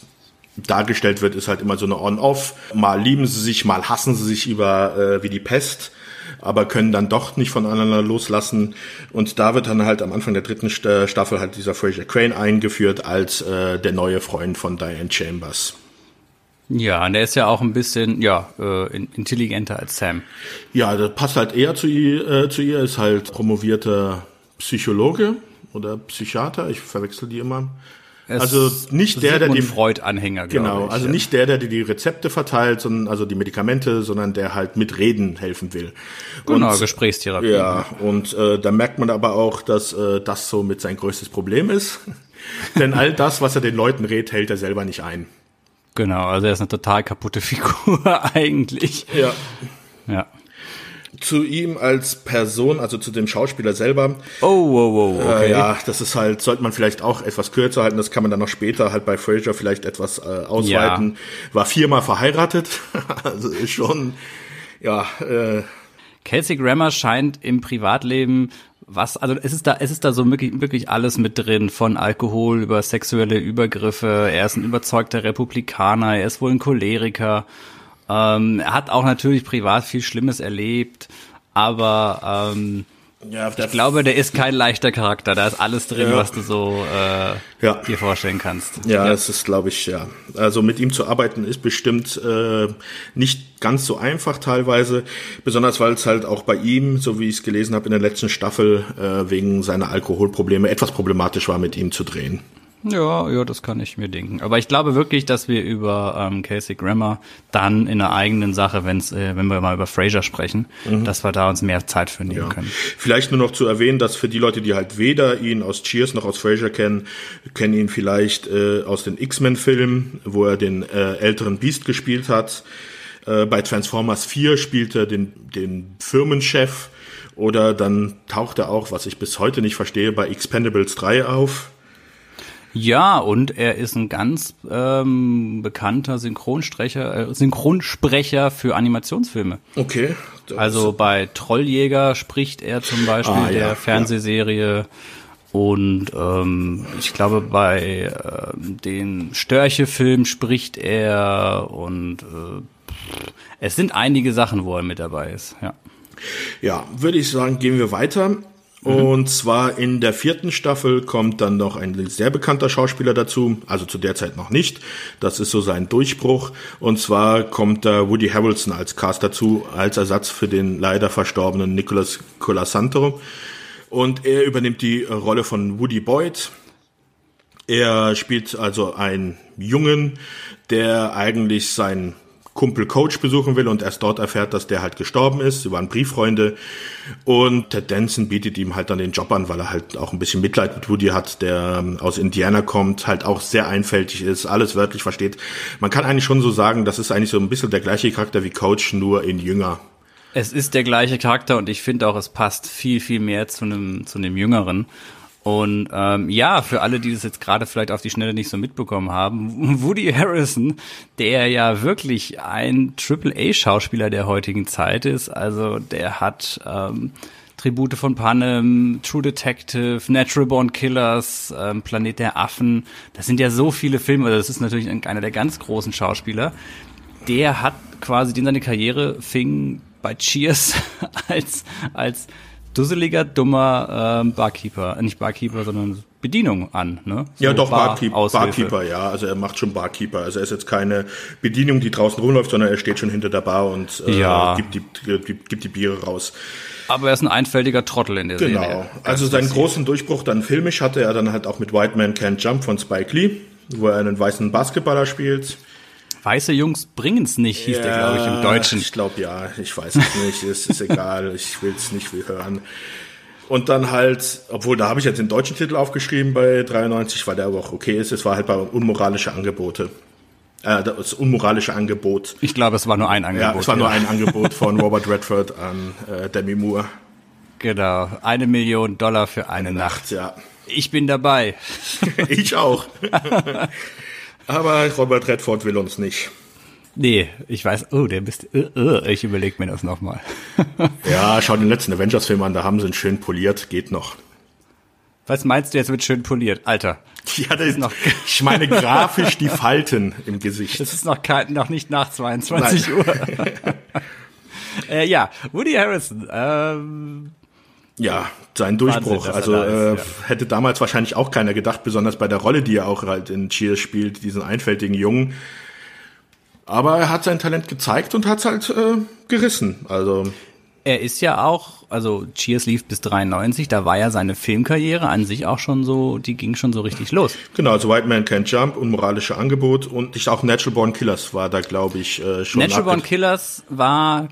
dargestellt wird, ist halt immer so eine On-Off. Mal lieben sie sich, mal hassen sie sich über äh, wie die Pest, aber können dann doch nicht voneinander loslassen. Und da wird dann halt am Anfang der dritten St Staffel halt dieser Fraser Crane eingeführt als äh, der neue Freund von Diane Chambers. Ja, und der ist ja auch ein bisschen, ja, äh, intelligenter als Sam. Ja, das passt halt eher zu ihr, äh, zu ihr ist halt promovierter Psychologe oder Psychiater, ich verwechsel die immer. Es also nicht der, der die Freud-Anhänger, genau, ich, also ja. nicht der, der dir die Rezepte verteilt, sondern also die Medikamente, sondern der halt mit Reden helfen will. Genau, Und- Gesprächstherapie. Ja, und äh, da merkt man aber auch, dass äh, das so mit sein größtes Problem ist. Denn all das, was er den Leuten rät, hält er selber nicht ein. Genau, also er ist eine total kaputte Figur eigentlich. Ja. Ja. Zu ihm als Person, also zu dem Schauspieler selber, Oh, wow, wow, okay. Äh, ja, das ist halt, sollte man vielleicht auch etwas kürzer halten, das kann man dann noch später halt bei Fraser vielleicht etwas äh, ausweiten. War viermal verheiratet, also ist schon, ja, äh, Kelsey Grammer scheint im Privatleben was, also es ist da, es ist da so wirklich, wirklich alles mit drin, von Alkohol über sexuelle Übergriffe. Er ist ein überzeugter Republikaner, er ist wohl ein Choleriker. Ähm, er hat auch natürlich privat viel Schlimmes erlebt, aber ähm, ja, ich glaube, der ist kein leichter Charakter. Da ist alles drin, Ja. was du so äh, Ja. dir vorstellen kannst. ja, es ist, glaube ich, ja. Also mit ihm zu arbeiten ist bestimmt äh, nicht ganz so einfach teilweise, besonders weil es halt auch bei ihm, so wie ich es gelesen habe in der letzten Staffel, äh, wegen seiner Alkoholprobleme etwas problematisch war, mit ihm zu drehen. Ja, ja, das kann ich mir denken. Aber ich glaube wirklich, dass wir über ähm, Casey Grammer dann in einer eigenen Sache, wenn's, äh, wenn wir mal über Fraser sprechen, dass wir da uns mehr Zeit für nehmen Ja. können. Vielleicht nur noch zu erwähnen, dass für die Leute, die halt weder ihn aus Cheers noch aus Frasier kennen, kennen ihn vielleicht äh, aus den X-Men-Filmen, wo er den äh, älteren Beast gespielt hat. Äh, bei Transformers 4 spielt er den, den Firmenchef. Oder dann taucht er auch, was ich bis heute nicht verstehe, bei Expendables 3 auf. Ja, und er ist ein ganz ähm, bekannter Synchronsprecher, äh, Synchronsprecher für Animationsfilme. Okay. Also bei Trolljäger spricht er zum Beispiel Ah, ja, der ja. Fernsehserie. Und ähm, ich glaube, bei ähm, den Störche-Filmen spricht er und äh, es sind einige Sachen, wo er mit dabei ist. Ja. Ja, würde ich sagen, gehen wir weiter. Und zwar in der vierten Staffel kommt dann noch ein sehr bekannter Schauspieler dazu, also zu der Zeit noch nicht. Das ist so sein Durchbruch. Und zwar kommt da Woody Harrelson als Cast dazu, als Ersatz für den leider verstorbenen Nicolas Colasanto. Und er übernimmt die Rolle von Woody Boyd. Er spielt also einen Jungen, der eigentlich seinen Kumpel Coach besuchen will und erst dort erfährt, dass der halt gestorben ist. Sie waren Brieffreunde und Ted Danson bietet ihm halt dann den Job an, weil er halt auch ein bisschen Mitleid mit Woody hat, der ähm, aus Indiana kommt, halt auch sehr einfältig ist, alles wörtlich versteht. Man kann eigentlich schon so sagen, das ist eigentlich so ein bisschen der gleiche Charakter wie Coach, nur in jünger. Es ist der gleiche Charakter und ich finde auch, es passt viel, viel mehr zu einem, zu einem Jüngeren. Und ähm, ja, für alle, die das jetzt gerade vielleicht auf die Schnelle nicht so mitbekommen haben, Woody Harrison, der ja wirklich ein Triple-A-Schauspieler der heutigen Zeit ist, also der hat ähm, Tribute von Panem, True Detective, Natural Born Killers, ähm, Planet der Affen, das sind ja so viele Filme, also das ist natürlich einer der ganz großen Schauspieler. Der hat quasi, den seine Karriere fing bei Cheers als, als dusseliger, dummer ähm, Barkeeper, nicht Barkeeper, sondern Bedienung an, ne? So ja, doch, Bar Barkeeper, Barkeeper, ja. Also er macht schon Barkeeper. Also er ist jetzt keine Bedienung, die draußen rumläuft, sondern er steht schon hinter der Bar und äh, ja. gibt, die, gibt, gibt die Biere raus. Aber er ist ein einfältiger Trottel in der genau. Serie. Genau. Also seinen großen Durchbruch dann filmisch hatte er dann halt auch mit White Man Can't Jump von Spike Lee, wo er einen weißen Basketballer spielt. Weiße Jungs bringen's nicht, hieß ja, der, glaube ich, im Deutschen. Ich glaube ja, ich weiß es nicht, es ist egal, ich will es nicht hören. Und dann halt, obwohl da habe ich jetzt den deutschen Titel aufgeschrieben bei 93, weil der aber auch okay ist, es war halt bei unmoralische Angebote. Äh, das unmoralische Angebot. Ich glaube, es war nur ein Angebot. Ja, es war ja. nur ein Angebot von Robert Redford an äh, Demi Moore. Genau, eine Million Dollar für eine, eine Nacht. Nacht. Ja. Ich bin dabei. ich auch. Aber Robert Redford will uns nicht. Nee, ich weiß, oh, der bist, uh, uh, ich überlege mir das nochmal. ja, schau den letzten Avengers-Film an, da haben sie ihn schön poliert, geht noch. Was meinst du jetzt mit schön poliert? Alter. Ja, das ist noch. Ich meine grafisch die Falten im Gesicht. Das ist noch, noch nicht nach 22 Nein. Uhr. äh, ja, Woody Harrison. Ähm, ja, sein Durchbruch. Wahnsinn, also äh, ja. hätte damals wahrscheinlich auch keiner gedacht, besonders bei der Rolle, die er auch halt in Cheers spielt, diesen einfältigen Jungen. Aber er hat sein Talent gezeigt und hat es halt äh, gerissen. Also er ist ja auch, also Cheers lief bis 93, da war ja seine Filmkarriere an sich auch schon so, die ging schon so richtig los. Genau, also White Man Can't Jump, unmoralische Angebot und ich auch Natural Born Killers war da, glaube ich, äh, schon. Natural Born Killers war,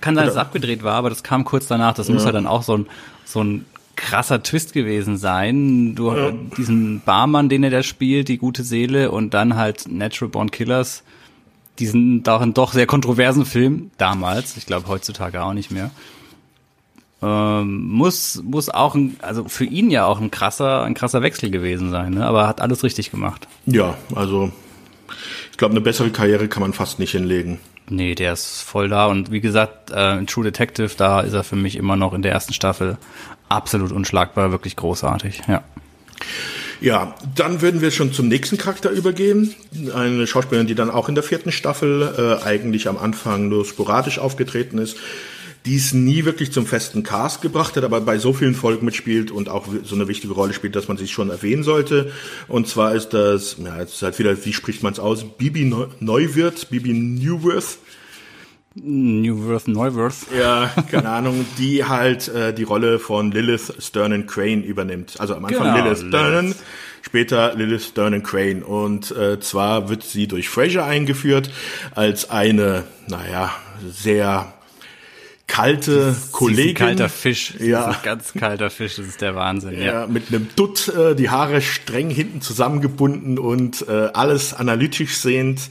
kann sein, dass es abgedreht war, aber das kam kurz danach, das ja. muss ja dann auch so ein, so ein krasser Twist gewesen sein. Du, ja. diesen Barmann, den er da spielt, die gute Seele und dann halt Natural Born Killers diesen darin doch sehr kontroversen Film damals, ich glaube heutzutage auch nicht mehr, ähm, muss muss auch ein, also für ihn ja auch ein krasser ein krasser Wechsel gewesen sein, ne? aber hat alles richtig gemacht. Ja, also ich glaube, eine bessere Karriere kann man fast nicht hinlegen. Nee, der ist voll da und wie gesagt, äh, True Detective, da ist er für mich immer noch in der ersten Staffel absolut unschlagbar, wirklich großartig, ja. Ja, dann würden wir schon zum nächsten Charakter übergehen. Eine Schauspielerin, die dann auch in der vierten Staffel äh, eigentlich am Anfang nur sporadisch aufgetreten ist, die es nie wirklich zum festen Cast gebracht hat, aber bei so vielen Folgen mitspielt und auch so eine wichtige Rolle spielt, dass man sich schon erwähnen sollte. Und zwar ist das, ja, jetzt ist halt wieder, wie spricht man es aus? Bibi Neuwirth, Bibi Newworth. Newworth, Neuworth. Ja, keine Ahnung, die halt äh, die Rolle von Lilith Sternen Crane übernimmt. Also am Anfang genau, Lilith Sternen, später Lilith Sternen Crane. Und äh, zwar wird sie durch Fraser eingeführt als eine, naja, sehr kalte Kollegin. kalter Fisch. Ja. ganz kalter Fisch, das ist der Wahnsinn. Ja, ja. mit einem Dutt, äh, die Haare streng hinten zusammengebunden und äh, alles analytisch sehend.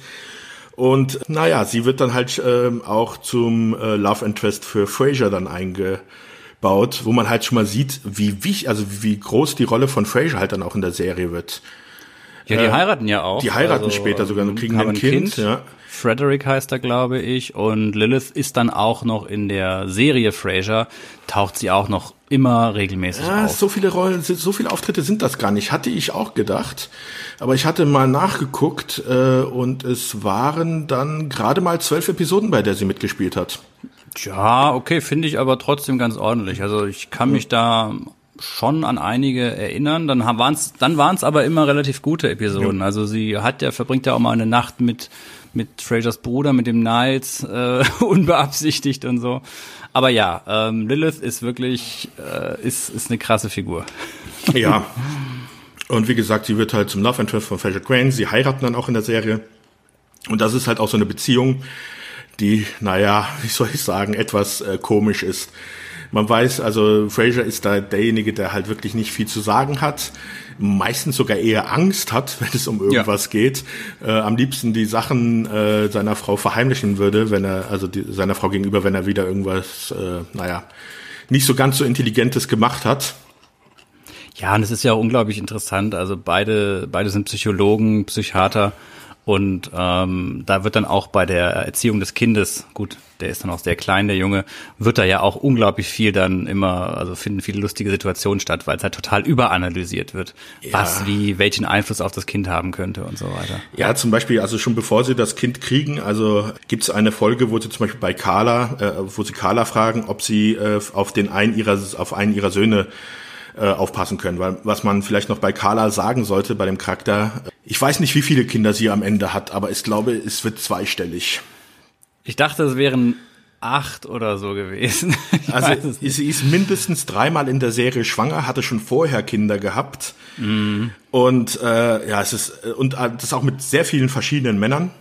Und naja, sie wird dann halt ähm, auch zum äh, Love Interest für Fraser dann eingebaut, wo man halt schon mal sieht, wie wichtig, also wie groß die Rolle von Fraser halt dann auch in der Serie wird. Ja, die äh, heiraten ja auch. Die heiraten also, später sogar und kriegen ein kind, kind. Ja. Frederick heißt er, glaube ich. Und Lilith ist dann auch noch in der Serie Frasier, taucht sie auch noch immer regelmäßig ja, auf. So viele Rollen, so viele Auftritte sind das gar nicht. Hatte ich auch gedacht. Aber ich hatte mal nachgeguckt äh, und es waren dann gerade mal zwölf Episoden, bei der sie mitgespielt hat. Ja, okay, finde ich aber trotzdem ganz ordentlich. Also ich kann mich da schon an einige erinnern. Dann waren es dann waren's aber immer relativ gute Episoden. Ja. Also sie hat ja verbringt ja auch mal eine Nacht mit mit Frasers Bruder, mit dem Niles, äh, unbeabsichtigt und so. Aber ja, ähm, Lilith ist wirklich, äh, ist, ist eine krasse Figur. Ja. Und wie gesagt, sie wird halt zum Love Interest von Fraser Crane. Sie heiraten dann auch in der Serie. Und das ist halt auch so eine Beziehung, die, naja, wie soll ich sagen, etwas äh, komisch ist. Man weiß, also Fraser ist da derjenige, der halt wirklich nicht viel zu sagen hat, meistens sogar eher Angst hat, wenn es um irgendwas ja. geht. Äh, am liebsten die Sachen äh, seiner Frau verheimlichen würde, wenn er, also die, seiner Frau gegenüber, wenn er wieder irgendwas, äh, naja, nicht so ganz so Intelligentes gemacht hat. Ja, und es ist ja auch unglaublich interessant. Also beide, beide sind Psychologen, Psychiater. Und ähm, da wird dann auch bei der Erziehung des Kindes, gut, der ist dann auch sehr klein, der Junge, wird da ja auch unglaublich viel dann immer, also finden viele lustige Situationen statt, weil es halt total überanalysiert wird, ja. was wie, welchen Einfluss auf das Kind haben könnte und so weiter. Ja, zum Beispiel, also schon bevor sie das Kind kriegen, also gibt es eine Folge, wo sie zum Beispiel bei Carla, äh, wo sie Carla fragen, ob sie äh, auf den einen ihrer, auf einen ihrer Söhne äh, aufpassen können. Weil was man vielleicht noch bei Carla sagen sollte, bei dem Charakter, ich weiß nicht, wie viele Kinder sie am Ende hat, aber ich glaube, es wird zweistellig. Ich dachte, es wären acht oder so gewesen. Ich also sie ist mindestens dreimal in der Serie schwanger, hatte schon vorher Kinder gehabt. Mm. Und äh, ja, es ist und äh, das auch mit sehr vielen verschiedenen Männern.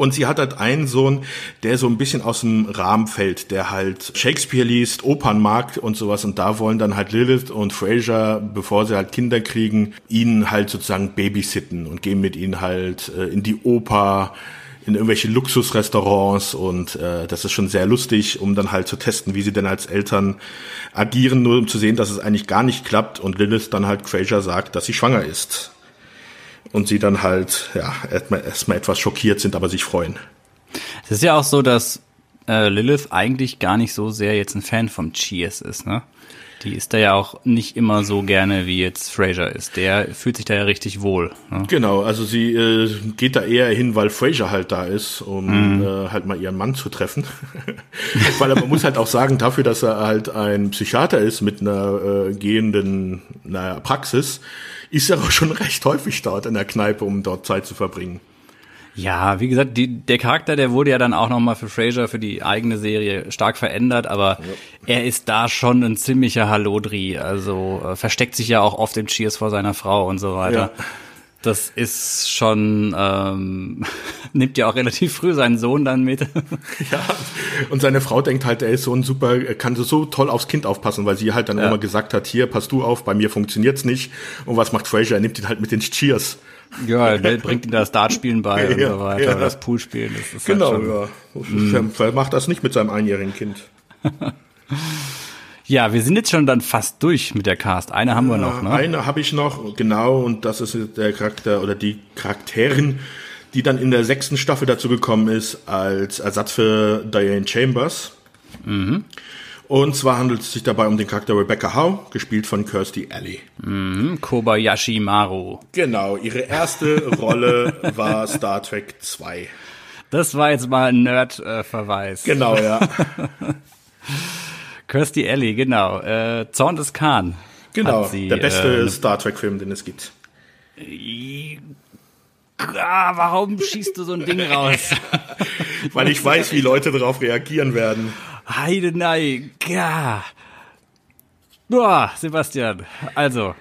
Und sie hat halt einen Sohn, der so ein bisschen aus dem Rahmen fällt, der halt Shakespeare liest, Opern mag und sowas. Und da wollen dann halt Lilith und Fraser, bevor sie halt Kinder kriegen, ihn halt sozusagen babysitten und gehen mit ihnen halt äh, in die Oper, in irgendwelche Luxusrestaurants. Und äh, das ist schon sehr lustig, um dann halt zu testen, wie sie denn als Eltern agieren, nur um zu sehen, dass es eigentlich gar nicht klappt. Und Lilith dann halt Fraser sagt, dass sie schwanger ist und sie dann halt ja erstmal, etwas schockiert sind, aber sich freuen. Es ist ja auch so, dass äh, Lilith eigentlich gar nicht so sehr jetzt ein Fan vom Cheers ist, ne? Die ist da ja auch nicht immer so gerne, wie jetzt Fraser ist. Der fühlt sich da ja richtig wohl. Ne? Genau, also sie äh, geht da eher hin, weil Fraser halt da ist, um mhm. äh, halt mal ihren Mann zu treffen. weil man muss halt auch sagen, dafür, dass er halt ein Psychiater ist mit einer äh, gehenden naja, Praxis, ist er auch schon recht häufig dort in der Kneipe, um dort Zeit zu verbringen. Ja, wie gesagt, die, der Charakter, der wurde ja dann auch nochmal für Fraser, für die eigene Serie stark verändert, aber ja. er ist da schon ein ziemlicher Hallodri, also äh, versteckt sich ja auch oft im Cheers vor seiner Frau und so weiter. Ja. Das ist schon, ähm, nimmt ja auch relativ früh seinen Sohn dann mit. ja, und seine Frau denkt halt, er ist so ein super, kann so toll aufs Kind aufpassen, weil sie halt dann ja. immer gesagt hat, hier, pass du auf, bei mir funktioniert's nicht. Und was macht Fraser? Er nimmt ihn halt mit den Cheers. Ja, der bringt ihm das Dartspielen bei und so weiter, ja. das Poolspielen. Das ist genau, halt schon, ja. Wer macht das nicht mit seinem einjährigen Kind? Ja, wir sind jetzt schon dann fast durch mit der Cast. Eine haben wir noch, ne? Eine habe ich noch, genau, und das ist der Charakter oder die Charakterin, die dann in der sechsten Staffel dazu gekommen ist als Ersatz für Diane Chambers. Mhm. Und zwar handelt es sich dabei um den Charakter Rebecca Howe, gespielt von Kirstie Alley. Mhm, Kobayashi Maru. Genau, ihre erste Rolle war Star Trek 2. Das war jetzt mal ein Nerd-Verweis. genau, ja. Kirstie Alley, genau. Äh, Zorn des Khan. Genau, sie, der beste äh, Star Trek-Film, den es gibt. Ah, warum schießt du so ein Ding raus? Weil ich weiß, wie Leute darauf reagieren werden. Heidenei, ja. Boah, Sebastian, also,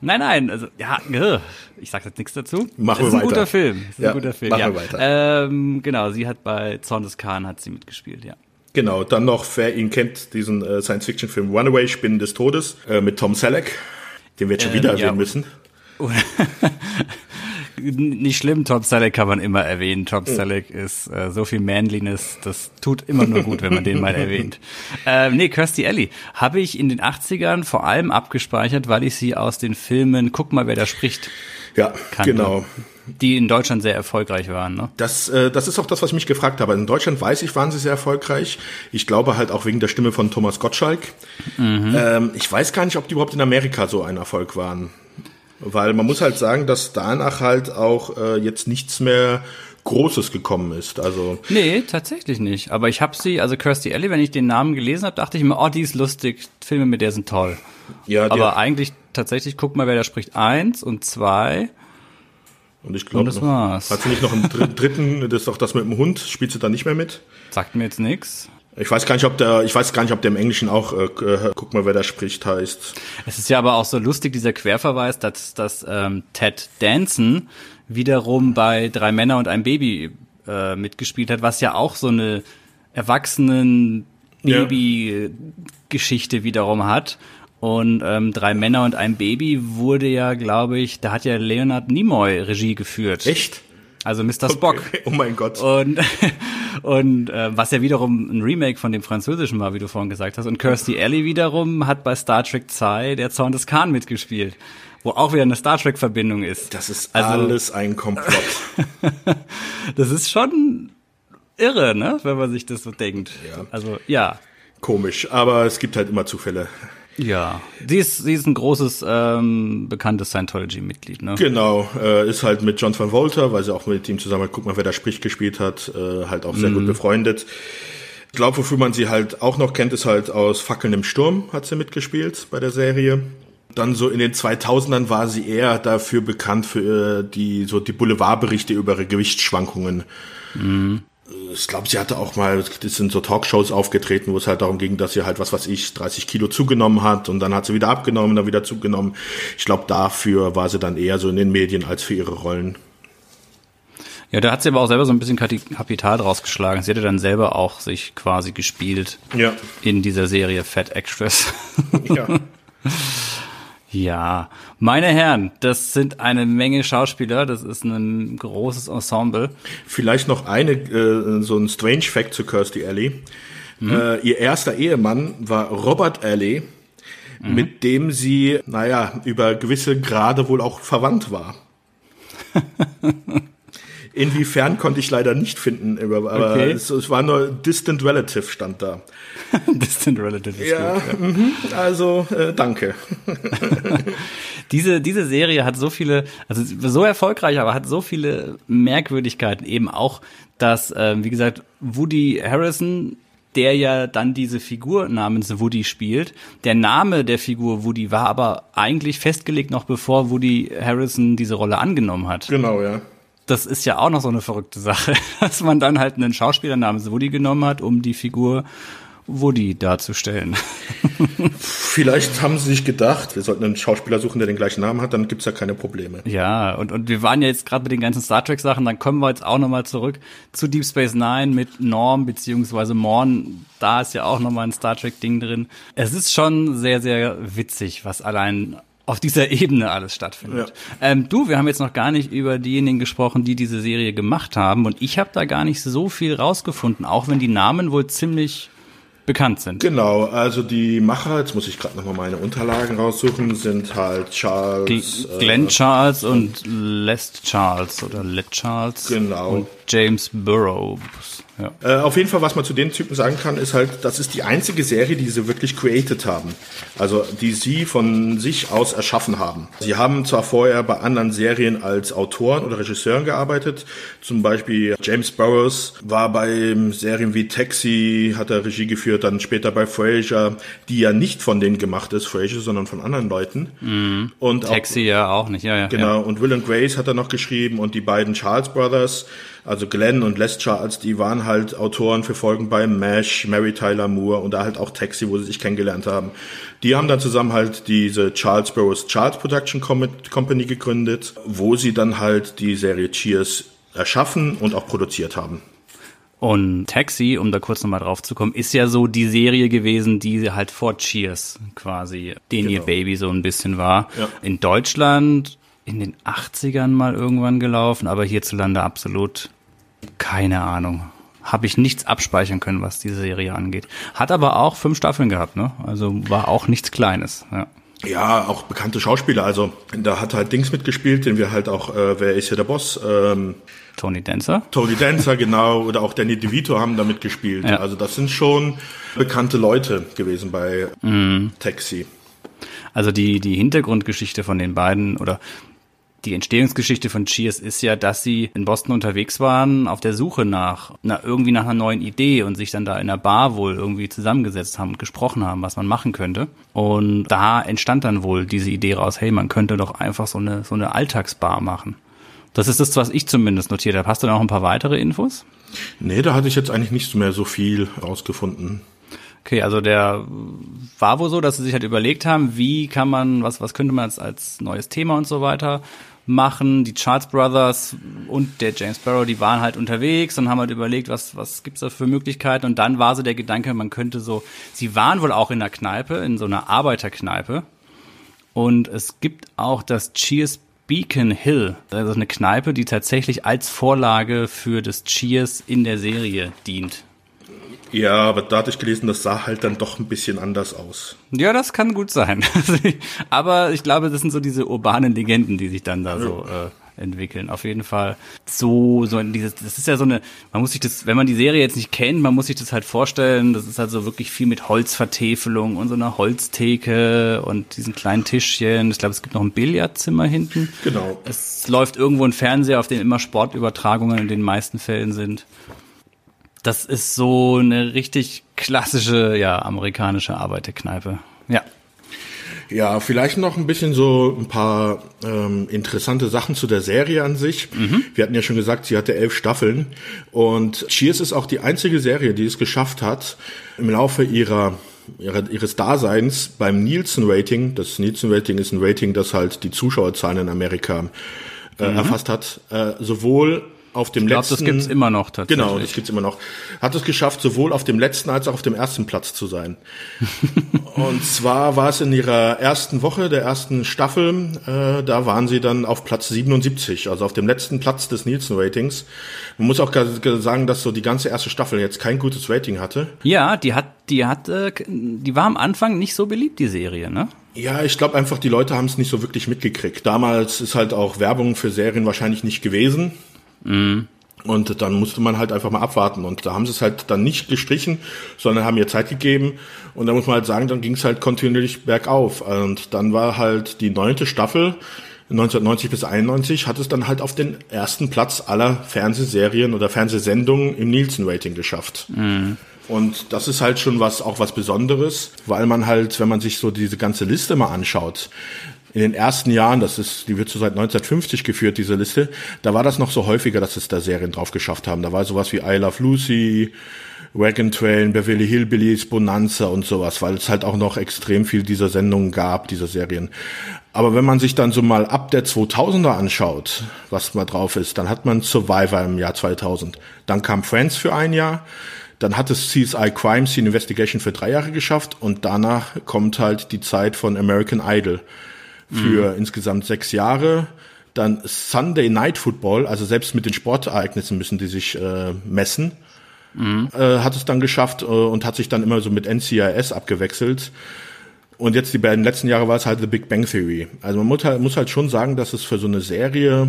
nein, nein, also, ja, ich sag jetzt nichts dazu. Machen wir weiter. ist ein guter Film. Das ist ja, ein guter Film. Machen ja. wir weiter. Ähm, genau, sie hat bei Zorn des Khan hat sie mitgespielt, ja. Genau, dann noch, wer ihn kennt, diesen äh, Science-Fiction-Film Runaway, Spinnen des Todes, äh, mit Tom Selleck, den wir jetzt schon ähm, wieder erwähnen ja. müssen. Nicht schlimm, Tom Selleck kann man immer erwähnen. Tom Selleck ist äh, so viel Manliness, das tut immer nur gut, wenn man den mal erwähnt. Ähm, nee, Kirstie Alley habe ich in den 80ern vor allem abgespeichert, weil ich sie aus den Filmen Guck mal, wer da spricht. Ja, kannte. genau die in Deutschland sehr erfolgreich waren. Ne? Das, äh, das ist auch das, was ich mich gefragt habe. In Deutschland weiß ich, waren sie sehr erfolgreich. Ich glaube halt auch wegen der Stimme von Thomas Gottschalk. Mhm. Ähm, ich weiß gar nicht, ob die überhaupt in Amerika so ein Erfolg waren. Weil man muss halt sagen, dass danach halt auch äh, jetzt nichts mehr Großes gekommen ist. Also nee, tatsächlich nicht. Aber ich habe sie, also Kirstie Alley, wenn ich den Namen gelesen habe, dachte ich mir, oh, die ist lustig. Filme mit der sind toll. Ja, aber eigentlich tatsächlich, guck mal, wer da spricht. Eins und zwei und ich glaube, hat sie nicht noch einen dritten, das ist doch das mit dem Hund, spielt sie da nicht mehr mit? Sagt mir jetzt nix. Ich weiß gar nicht, ob der, ich weiß gar nicht, ob der im Englischen auch, äh, äh, guck mal, wer da spricht, heißt. Es ist ja aber auch so lustig, dieser Querverweis, dass, dass ähm, Ted Danson wiederum bei Drei Männer und ein Baby äh, mitgespielt hat, was ja auch so eine erwachsenen Baby-Geschichte wiederum hat. Und ähm, Drei Männer und ein Baby wurde ja, glaube ich, da hat ja Leonard Nimoy Regie geführt. Echt? Also Mr. Spock. Okay. Oh mein Gott. Und, und äh, was ja wiederum ein Remake von dem Französischen war, wie du vorhin gesagt hast. Und Kirstie Alley wiederum hat bei Star Trek 2 der Zorn des Khan mitgespielt, wo auch wieder eine Star Trek-Verbindung ist. Das ist also, alles ein Komplott. das ist schon irre, ne, wenn man sich das so denkt. Ja. Also ja. Komisch, aber es gibt halt immer Zufälle. Ja, sie ist, sie ist ein großes, ähm, bekanntes Scientology-Mitglied, ne? Genau, äh, ist halt mit John van Volter, weil sie auch mit ihm zusammen, guck mal, wer da spricht, gespielt hat, äh, halt auch sehr mhm. gut befreundet. Ich glaube, wofür man sie halt auch noch kennt, ist halt aus Fackeln im Sturm hat sie mitgespielt bei der Serie. Dann so in den 2000ern war sie eher dafür bekannt für äh, die so die Boulevardberichte über ihre Gewichtsschwankungen. Mhm ich glaube, sie hatte auch mal, das sind so Talkshows aufgetreten, wo es halt darum ging, dass sie halt, was weiß ich, 30 Kilo zugenommen hat und dann hat sie wieder abgenommen, dann wieder zugenommen. Ich glaube, dafür war sie dann eher so in den Medien als für ihre Rollen. Ja, da hat sie aber auch selber so ein bisschen Kapital draus geschlagen. Sie hatte dann selber auch sich quasi gespielt ja. in dieser Serie Fat Extras. Ja. Ja, meine Herren, das sind eine Menge Schauspieler, das ist ein großes Ensemble. Vielleicht noch eine, äh, so ein Strange Fact zu Kirstie Alley. Mhm. Äh, ihr erster Ehemann war Robert Alley, mhm. mit dem sie, naja, über gewisse Grade wohl auch verwandt war. Inwiefern konnte ich leider nicht finden, aber okay. es, es, war nur Distant Relative stand da. Distant Relative ist ja, gut. Ja. Mhm, also äh, danke. diese, diese Serie hat so viele, also so erfolgreich, aber hat so viele Merkwürdigkeiten. Eben auch, dass, äh, wie gesagt, Woody Harrison der ja dann diese Figur namens Woody spielt. Der Name der Figur Woody war aber eigentlich festgelegt noch bevor Woody Harrison diese Rolle angenommen hat. Genau, ja das ist ja auch noch so eine verrückte Sache, dass man dann halt einen Schauspieler namens Woody genommen hat, um die Figur Woody darzustellen. Vielleicht haben sie sich gedacht, wir sollten einen Schauspieler suchen, der den gleichen Namen hat, dann gibt's ja keine Probleme. Ja, und, und wir waren ja jetzt gerade mit den ganzen Star Trek-Sachen, dann kommen wir jetzt auch nochmal zurück zu Deep Space Nine mit Norm beziehungsweise Morn. Da ist ja auch nochmal ein Star Trek-Ding drin. Es ist schon sehr, sehr witzig, was allein auf dieser Ebene alles stattfindet. Ja. Ähm, du, wir haben jetzt noch gar nicht über diejenigen gesprochen, die diese Serie gemacht haben und ich habe da gar nicht so viel rausgefunden, auch wenn die Namen wohl ziemlich bekannt sind. Genau, also die Macher, jetzt muss ich gerade nochmal meine Unterlagen raussuchen, sind halt Charles. Glenn äh, Charles und Les Charles oder Les Charles. Genau. Und James Burrows. Ja. Äh, auf jeden Fall, was man zu den Typen sagen kann, ist halt, das ist die einzige Serie, die sie wirklich created haben. Also die sie von sich aus erschaffen haben. Sie haben zwar vorher bei anderen Serien als Autoren oder Regisseuren gearbeitet. Zum Beispiel James Burroughs war bei Serien wie Taxi, hat er Regie geführt, dann später bei Frasier, die ja nicht von denen gemacht ist, Frasier, sondern von anderen Leuten. Mhm. Und Taxi auch, ja auch nicht, ja, ja. Genau, ja. und Will and Grace hat er noch geschrieben und die beiden Charles Brothers also Glenn und Les Charles, die waren halt Autoren für Folgen bei MASH, Mary Tyler Moore und da halt auch Taxi, wo sie sich kennengelernt haben. Die haben dann zusammen halt diese Charles Burroughs Charles Production Company gegründet, wo sie dann halt die Serie Cheers erschaffen und auch produziert haben. Und Taxi, um da kurz nochmal drauf zu kommen, ist ja so die Serie gewesen, die halt vor Cheers quasi den genau. ihr Baby so ein bisschen war. Ja. In Deutschland in den 80ern mal irgendwann gelaufen, aber hierzulande absolut keine Ahnung. Habe ich nichts abspeichern können, was diese Serie angeht. Hat aber auch fünf Staffeln gehabt, ne? Also war auch nichts Kleines, ja. Ja, auch bekannte Schauspieler. Also da hat halt Dings mitgespielt, den wir halt auch, äh, wer ist hier der Boss? Ähm, Tony Dancer. Tony Dancer, genau. Oder auch Danny DeVito haben da mitgespielt. Ja. Also das sind schon bekannte Leute gewesen bei mm. Taxi. Also die, die Hintergrundgeschichte von den beiden oder die Entstehungsgeschichte von Cheers ist ja, dass sie in Boston unterwegs waren, auf der Suche nach, na, irgendwie nach einer neuen Idee und sich dann da in der Bar wohl irgendwie zusammengesetzt haben und gesprochen haben, was man machen könnte. Und da entstand dann wohl diese Idee raus, hey, man könnte doch einfach so eine, so eine Alltagsbar machen. Das ist das, was ich zumindest notiert habe. Hast du da noch ein paar weitere Infos? Nee, da hatte ich jetzt eigentlich nicht mehr so viel rausgefunden. Okay, also der war wohl so, dass sie sich halt überlegt haben, wie kann man, was, was könnte man als, als neues Thema und so weiter machen. Die Charles Brothers und der James Barrow, die waren halt unterwegs und haben halt überlegt, was, was gibt's da für Möglichkeiten. Und dann war so der Gedanke, man könnte so, sie waren wohl auch in der Kneipe, in so einer Arbeiterkneipe. Und es gibt auch das Cheers Beacon Hill. Ist eine Kneipe, die tatsächlich als Vorlage für das Cheers in der Serie dient. Ja, aber da hatte ich gelesen, das sah halt dann doch ein bisschen anders aus. Ja, das kann gut sein. aber ich glaube, das sind so diese urbanen Legenden, die sich dann da so äh, entwickeln. Auf jeden Fall so, so dieses, das ist ja so eine, man muss sich das, wenn man die Serie jetzt nicht kennt, man muss sich das halt vorstellen, das ist halt so wirklich viel mit Holzvertäfelung und so einer Holztheke und diesen kleinen Tischchen. Ich glaube, es gibt noch ein Billardzimmer hinten. Genau. Es läuft irgendwo ein Fernseher, auf dem immer Sportübertragungen in den meisten Fällen sind. Das ist so eine richtig klassische, ja, amerikanische Arbeiterkneipe. Ja. Ja, vielleicht noch ein bisschen so ein paar ähm, interessante Sachen zu der Serie an sich. Mhm. Wir hatten ja schon gesagt, sie hatte elf Staffeln und Cheers ist auch die einzige Serie, die es geschafft hat, im Laufe ihrer ihres Daseins beim Nielsen-Rating, das Nielsen-Rating ist ein Rating, das halt die Zuschauerzahlen in Amerika äh, mhm. erfasst hat, äh, sowohl auf dem ich glaub, letzten. Das gibt's immer noch tatsächlich. Genau, das gibt's immer noch. Hat es geschafft, sowohl auf dem letzten als auch auf dem ersten Platz zu sein. und zwar war es in ihrer ersten Woche der ersten Staffel, äh, da waren sie dann auf Platz 77, also auf dem letzten Platz des Nielsen-Ratings. Man muss auch sagen, dass so die ganze erste Staffel jetzt kein gutes Rating hatte. Ja, die hat, die hat, äh, die war am Anfang nicht so beliebt, die Serie, ne? Ja, ich glaube einfach, die Leute haben es nicht so wirklich mitgekriegt. Damals ist halt auch Werbung für Serien wahrscheinlich nicht gewesen. Mhm. Und dann musste man halt einfach mal abwarten. Und da haben sie es halt dann nicht gestrichen, sondern haben ihr Zeit gegeben. Und da muss man halt sagen, dann ging es halt kontinuierlich bergauf. Und dann war halt die neunte Staffel, 1990 bis 91, hat es dann halt auf den ersten Platz aller Fernsehserien oder Fernsehsendungen im Nielsen-Rating geschafft. Mhm. Und das ist halt schon was, auch was Besonderes, weil man halt, wenn man sich so diese ganze Liste mal anschaut, in den ersten Jahren, das ist, die wird so seit 1950 geführt, diese Liste, da war das noch so häufiger, dass es da Serien drauf geschafft haben. Da war sowas wie I Love Lucy, Wagon Train, Beverly Hillbillies, Bonanza und sowas, weil es halt auch noch extrem viel dieser Sendungen gab, dieser Serien. Aber wenn man sich dann so mal ab der 2000er anschaut, was mal drauf ist, dann hat man Survivor im Jahr 2000. Dann kam Friends für ein Jahr. Dann hat es CSI Crime Scene Investigation für drei Jahre geschafft und danach kommt halt die Zeit von American Idol für mhm. insgesamt sechs Jahre. Dann Sunday Night Football, also selbst mit den Sportereignissen müssen die sich äh, messen. Mhm. Äh, hat es dann geschafft äh, und hat sich dann immer so mit NCIS abgewechselt. Und jetzt die beiden letzten Jahre war es halt The Big Bang Theory. Also man muss halt, muss halt schon sagen, dass es für so eine Serie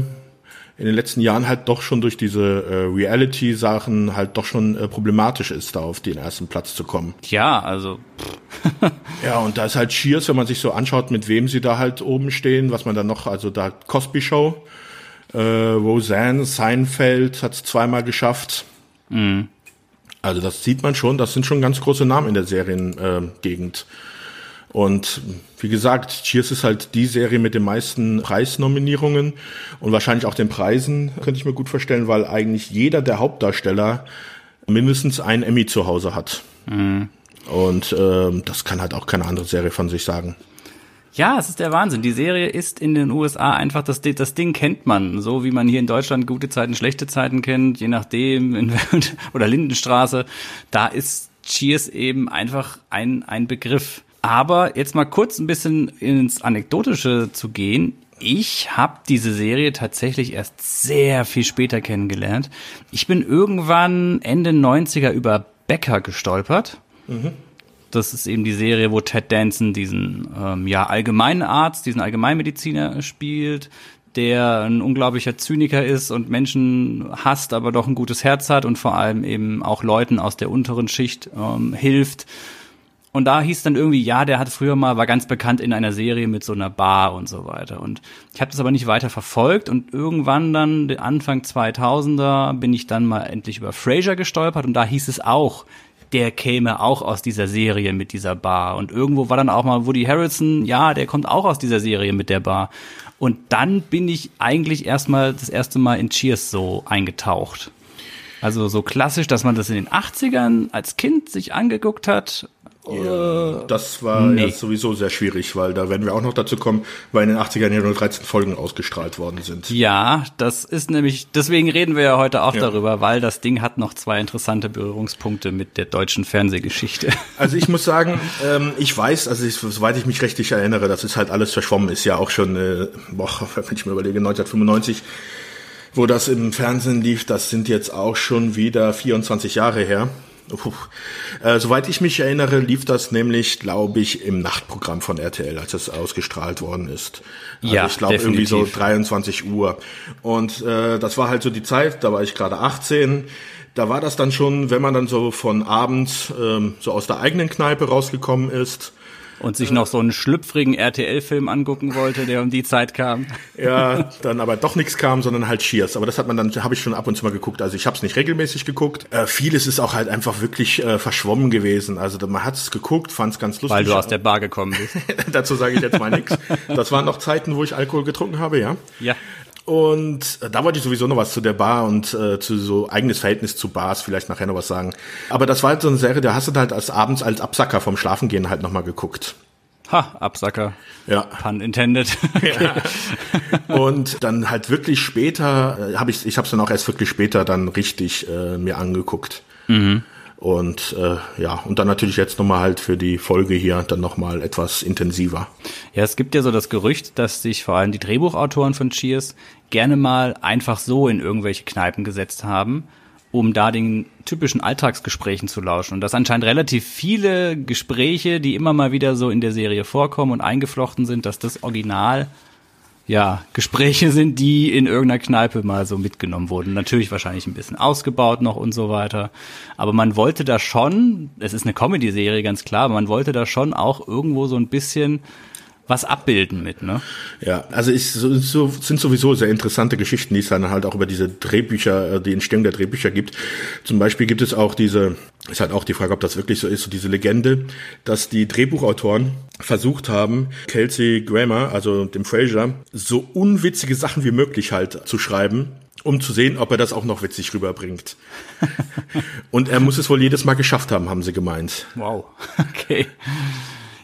in den letzten Jahren halt doch schon durch diese äh, Reality-Sachen halt doch schon äh, problematisch ist, da auf den ersten Platz zu kommen. Ja, also. ja, und da ist halt Cheers, wenn man sich so anschaut, mit wem sie da halt oben stehen, was man dann noch, also da Cosby Show, äh, Roseanne, Seinfeld hat es zweimal geschafft. Mhm. Also das sieht man schon, das sind schon ganz große Namen in der Seriengegend. Äh, und wie gesagt, Cheers ist halt die Serie mit den meisten Preisnominierungen und wahrscheinlich auch den Preisen, könnte ich mir gut vorstellen, weil eigentlich jeder der Hauptdarsteller mindestens einen Emmy zu Hause hat. Mhm. Und äh, das kann halt auch keine andere Serie von sich sagen. Ja, es ist der Wahnsinn. Die Serie ist in den USA einfach, das, das Ding kennt man. So wie man hier in Deutschland gute Zeiten, schlechte Zeiten kennt, je nachdem, oder Lindenstraße. Da ist Cheers eben einfach ein, ein Begriff. Aber jetzt mal kurz ein bisschen ins Anekdotische zu gehen. Ich habe diese Serie tatsächlich erst sehr viel später kennengelernt. Ich bin irgendwann Ende 90er über Becker gestolpert. Mhm. Das ist eben die Serie, wo Ted Danson diesen ähm, ja, Allgemeinarzt, diesen Allgemeinmediziner spielt, der ein unglaublicher Zyniker ist und Menschen hasst, aber doch ein gutes Herz hat und vor allem eben auch Leuten aus der unteren Schicht ähm, hilft und da hieß dann irgendwie, ja, der hat früher mal, war ganz bekannt in einer Serie mit so einer Bar und so weiter. Und ich habe das aber nicht weiter verfolgt und irgendwann dann, Anfang 2000er, bin ich dann mal endlich über Frasier gestolpert und da hieß es auch, der käme auch aus dieser Serie mit dieser Bar. Und irgendwo war dann auch mal Woody Harrelson, ja, der kommt auch aus dieser Serie mit der Bar. Und dann bin ich eigentlich erstmal das erste Mal in Cheers so eingetaucht. Also so klassisch, dass man das in den 80ern als Kind sich angeguckt hat Ja, das war nee. ja sowieso sehr schwierig, weil da werden wir auch noch dazu kommen, weil in den 80ern ja nur 13 Folgen ausgestrahlt worden sind. Ja, das ist nämlich, deswegen reden wir ja heute auch ja. darüber, weil das Ding hat noch zwei interessante Berührungspunkte mit der deutschen Fernsehgeschichte. Also ich muss sagen, ähm, ich weiß, also ich, soweit ich mich richtig erinnere, das ist halt alles verschwommen, ist ja auch schon, äh, boah, wenn ich mir überlege, 1995 wo das im Fernsehen lief, das sind jetzt auch schon wieder 24 Jahre her. Äh, soweit ich mich erinnere, lief das nämlich, glaube ich, im Nachtprogramm von RTL, als es ausgestrahlt worden ist. Also ja, ich glaube irgendwie so 23 Uhr. Und äh, das war halt so die Zeit, da war ich gerade 18. Da war das dann schon, wenn man dann so von abends ähm, so aus der eigenen Kneipe rausgekommen ist, und sich noch so einen schlüpfrigen RTL-Film angucken wollte, der um die Zeit kam. Ja, dann aber doch nichts kam, sondern halt Cheers. Aber das hat man dann, habe ich schon ab und zu mal geguckt. Also ich habe es nicht regelmäßig geguckt. Äh, vieles ist auch halt einfach wirklich äh, verschwommen gewesen. Also man hat es geguckt, fand es ganz lustig. Weil du aus der Bar gekommen bist. Dazu sage ich jetzt mal nichts. Das waren noch Zeiten, wo ich Alkohol getrunken habe, ja. Ja. Und äh, da wollte ich sowieso noch was zu der Bar und äh, zu so eigenes Verhältnis zu Bars vielleicht nachher noch was sagen. Aber das war halt so eine Serie, da hast du halt als abends als Absacker vom Schlafengehen halt nochmal geguckt. Ha, Absacker. Ja. Pun intended. ja. Und dann halt wirklich später, äh, habe ich, ich habe es dann auch erst wirklich später dann richtig äh, mir angeguckt. Mhm. Und äh, ja, und dann natürlich jetzt nochmal halt für die Folge hier dann nochmal etwas intensiver. Ja, es gibt ja so das Gerücht, dass sich vor allem die Drehbuchautoren von Cheers gerne mal einfach so in irgendwelche Kneipen gesetzt haben, um da den typischen Alltagsgesprächen zu lauschen. Und das anscheinend relativ viele Gespräche, die immer mal wieder so in der Serie vorkommen und eingeflochten sind, dass das Original ja, Gespräche sind, die in irgendeiner Kneipe mal so mitgenommen wurden. Natürlich wahrscheinlich ein bisschen ausgebaut noch und so weiter. Aber man wollte da schon, es ist eine Comedy-Serie, ganz klar, aber man wollte da schon auch irgendwo so ein bisschen was abbilden mit, ne? Ja, also so, so, sind sowieso sehr interessante Geschichten, die es dann halt auch über diese Drehbücher, äh, die Entstehung der Drehbücher gibt. Zum Beispiel gibt es auch diese, ist halt auch die Frage, ob das wirklich so ist, so diese Legende, dass die Drehbuchautoren versucht haben, Kelsey Grammer, also dem Fraser, so unwitzige Sachen wie möglich halt zu schreiben, um zu sehen, ob er das auch noch witzig rüberbringt. Und er muss es wohl jedes Mal geschafft haben, haben sie gemeint. Wow, okay.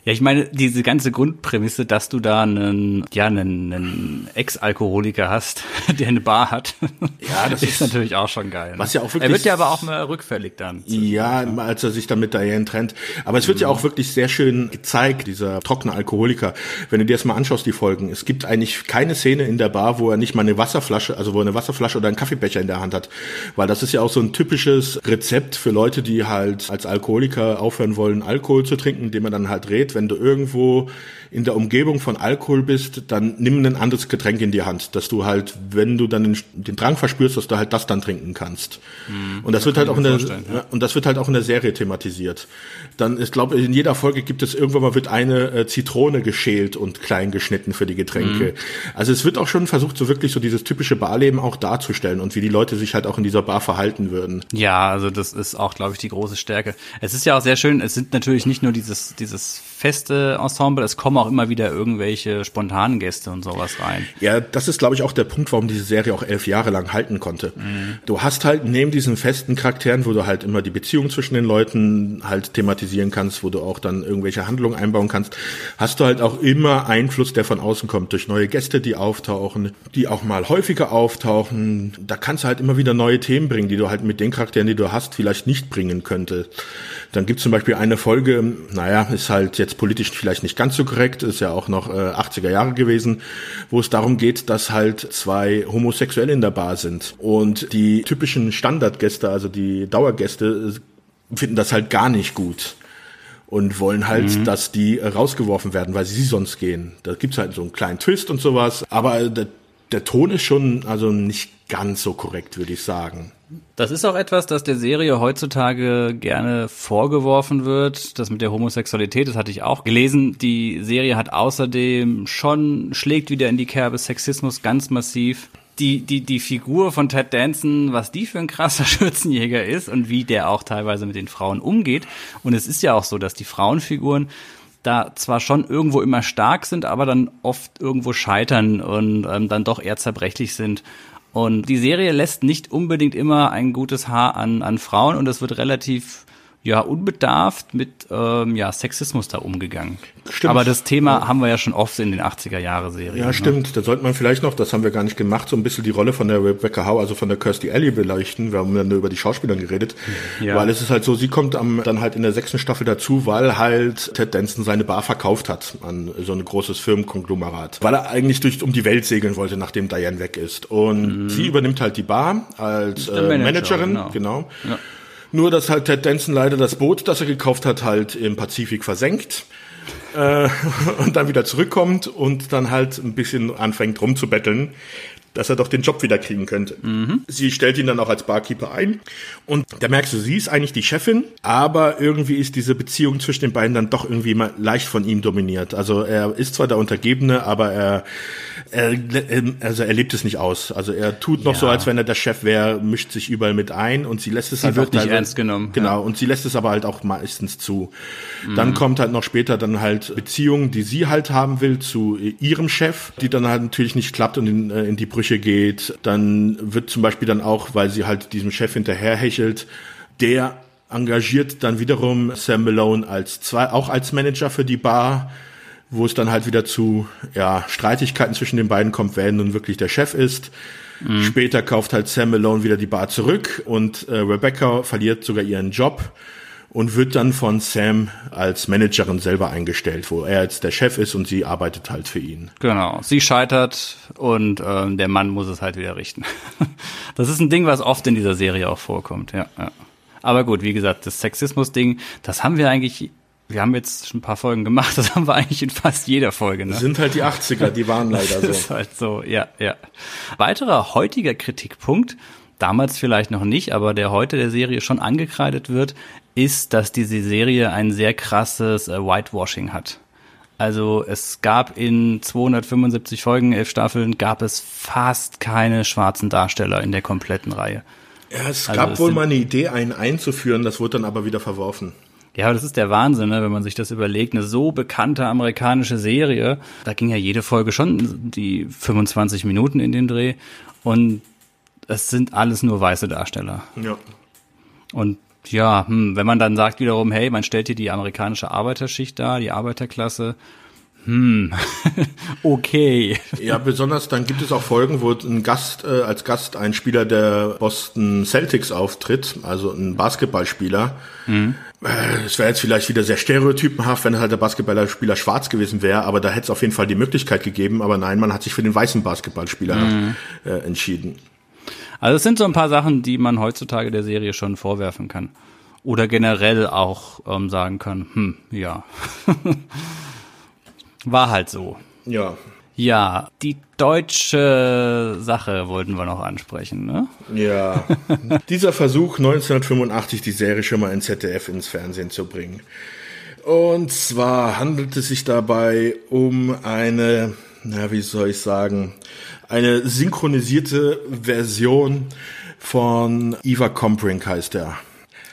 Ja, ich meine, diese ganze Grundprämisse, dass du da einen, ja, einen, einen Ex-Alkoholiker hast, der eine Bar hat, ja, das ist, ist natürlich auch schon geil. Ne? Was ja auch wirklich, er wird ja aber auch mal rückfällig dann. Ja, als er sich dann mit Diane trennt. Aber es wird mhm. ja auch wirklich sehr schön gezeigt, dieser trockene Alkoholiker. Wenn du dir das mal anschaust, die Folgen, es gibt eigentlich keine Szene in der Bar, wo er nicht mal eine Wasserflasche, also wo er eine Wasserflasche oder einen Kaffeebecher in der Hand hat. Weil das ist ja auch so ein typisches Rezept für Leute, die halt als Alkoholiker aufhören wollen, Alkohol zu trinken, indem man dann halt dreht wenn du irgendwo in der Umgebung von Alkohol bist, dann nimm ein anderes Getränk in die Hand, dass du halt, wenn du dann den, den Drang verspürst, dass du halt das dann trinken kannst. Mhm, und das, das wird halt auch in der ja. und das wird halt auch in der Serie thematisiert. Dann ich glaube in jeder Folge gibt es irgendwann mal wird eine äh, Zitrone geschält und klein geschnitten für die Getränke. Mhm. Also es wird auch schon versucht so wirklich so dieses typische Barleben auch darzustellen und wie die Leute sich halt auch in dieser Bar verhalten würden. Ja, also das ist auch glaube ich die große Stärke. Es ist ja auch sehr schön, es sind natürlich nicht nur dieses dieses feste Ensemble, es kommen auch immer wieder irgendwelche spontanen Gäste und sowas rein. Ja, das ist, glaube ich, auch der Punkt, warum diese Serie auch elf Jahre lang halten konnte. Mhm. Du hast halt neben diesen festen Charakteren, wo du halt immer die Beziehung zwischen den Leuten halt thematisieren kannst, wo du auch dann irgendwelche Handlungen einbauen kannst, hast du halt auch immer Einfluss, der von außen kommt, durch neue Gäste, die auftauchen, die auch mal häufiger auftauchen. Da kannst du halt immer wieder neue Themen bringen, die du halt mit den Charakteren, die du hast, vielleicht nicht bringen könntest. Dann gibt es zum Beispiel eine Folge, naja, ist halt jetzt politisch vielleicht nicht ganz so korrekt, ist ja auch noch äh, 80er Jahre gewesen, wo es darum geht, dass halt zwei Homosexuelle in der Bar sind. Und die typischen Standardgäste, also die Dauergäste, finden das halt gar nicht gut und wollen halt, mhm. dass die rausgeworfen werden, weil sie sonst gehen. Da gibt's halt so einen kleinen Twist und sowas, aber der, der Ton ist schon also nicht ganz so korrekt, würde ich sagen. Das ist auch etwas, das der Serie heutzutage gerne vorgeworfen wird. Das mit der Homosexualität, das hatte ich auch gelesen. Die Serie hat außerdem schon, schlägt wieder in die Kerbe Sexismus ganz massiv. Die, die, die Figur von Ted Danson, was die für ein krasser Schürzenjäger ist und wie der auch teilweise mit den Frauen umgeht. Und es ist ja auch so, dass die Frauenfiguren da zwar schon irgendwo immer stark sind, aber dann oft irgendwo scheitern und ähm, dann doch eher zerbrechlich sind. Und die Serie lässt nicht unbedingt immer ein gutes Haar an, an Frauen und es wird relativ ja unbedarft mit ähm, ja Sexismus da umgegangen. Stimmt. Aber das Thema haben wir ja schon oft in den 80er Jahre Serien. Ja, ne? stimmt. Da sollte man vielleicht noch, das haben wir gar nicht gemacht, so ein bisschen die Rolle von der Rebecca Howe, also von der Kirstie Alley beleuchten. Wir haben ja nur über die Schauspielerin geredet. Ja. Weil es ist halt so, sie kommt am, dann halt in der sechsten Staffel dazu, weil halt Ted Danson seine Bar verkauft hat an so ein großes Firmenkonglomerat. Weil er eigentlich durch um die Welt segeln wollte, nachdem Diane weg ist. Und sie übernimmt halt die Bar als äh, Manager, Managerin, genau. genau. Ja. Nur, dass halt Ted Danson leider das Boot, das er gekauft hat, halt im Pazifik versenkt äh, und dann wieder zurückkommt und dann halt ein bisschen anfängt rumzubetteln, dass er doch den Job wieder kriegen könnte. Sie stellt ihn dann auch als Barkeeper ein und da merkst du, sie ist eigentlich die Chefin, aber irgendwie ist diese Beziehung zwischen den beiden dann doch irgendwie immer leicht von ihm dominiert. Also er ist zwar der Untergebene, aber er, er also er lebt es nicht aus. Also er tut noch Ja. so, als wenn er der Chef wäre, mischt sich überall mit ein und sie lässt es halt wird nicht ernst genommen, Genau, ja. und sie lässt es aber halt auch meistens zu. Mhm. Dann kommt halt noch später dann halt Beziehungen, die sie halt haben will zu ihrem Chef, die dann halt natürlich nicht klappt und in, äh, in die Brüche geht. Dann wird zum Beispiel dann auch, weil sie halt diesem Chef hinterherhechelt, der engagiert dann wiederum Sam Malone als zwei, auch als Manager für die Bar, wo es dann halt wieder zu ja, Streitigkeiten zwischen den beiden kommt, wer nun wirklich der Chef ist. Später kauft halt Sam Malone wieder die Bar zurück und äh, Rebecca verliert sogar ihren Job und wird dann von Sam als Managerin selber eingestellt, wo er jetzt der Chef ist und sie arbeitet halt für ihn. Genau. Sie scheitert und ähm, der Mann muss es halt wieder richten. Das ist ein Ding, was oft in dieser Serie auch vorkommt, ja. ja. Aber gut, wie gesagt, das Sexismus-Ding, das haben wir eigentlich, wir haben jetzt schon ein paar Folgen gemacht, das haben wir eigentlich in fast jeder Folge, ne? Das sind halt die 80er, die waren leider Das ist so. halt so, ja, ja. Weiterer heutiger Kritikpunkt, damals vielleicht noch nicht, aber der heute der Serie schon angekreidet wird, ist, dass diese Serie ein sehr krasses äh, Whitewashing hat. Also es gab in 275 Folgen, elf Staffeln, gab es fast keine schwarzen Darsteller in der kompletten Reihe. Ja, es Also gab es wohl mal eine Idee, einen einzuführen, das wurde dann aber wieder verworfen. Ja, aber das ist der Wahnsinn, ne, wenn man sich das überlegt. Eine so bekannte amerikanische Serie, da ging ja jede Folge schon die 25 Minuten in den Dreh und es sind alles nur weiße Darsteller. Ja. Und ja, hm, wenn man dann sagt wiederum, hey, man stellt hier die amerikanische Arbeiterschicht dar, die Arbeiterklasse, hm, okay. Ja, besonders dann gibt es auch Folgen, wo ein Gast, äh, als Gast ein Spieler der Boston Celtics auftritt, also ein Basketballspieler. Äh, Es wäre jetzt vielleicht wieder sehr stereotypenhaft, wenn halt der Basketballspieler schwarz gewesen wäre, aber da hätte es auf jeden Fall die Möglichkeit gegeben, aber nein, man hat sich für den weißen Basketballspieler äh, entschieden. Also es sind so ein paar Sachen, die man heutzutage der Serie schon vorwerfen kann. Oder generell auch ähm, sagen kann, hm, ja. War halt so. Ja. Ja, die deutsche Sache wollten wir noch ansprechen, ne? Ja, dieser Versuch 1985 die Serie schon mal in ZDF ins Fernsehen zu bringen. Und zwar handelt es sich dabei um eine, na wie soll ich sagen, eine synchronisierte Version von Eva Comprink heißt er.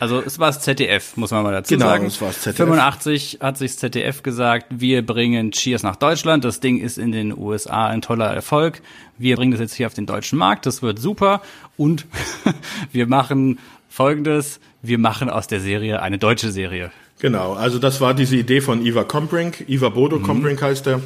Also es war das ZDF, muss man mal dazu Genau, sagen. es war das ZDF. 85 hat sich das ZDF gesagt, wir bringen Cheers nach Deutschland. Das Ding ist in den USA ein toller Erfolg. Wir bringen das jetzt hier auf den deutschen Markt. Das wird super. Und wir machen Folgendes. Wir machen aus der Serie eine deutsche Serie. Genau, also das war diese Idee von Iva Comprink, Iva Bodo Comprink heißt er,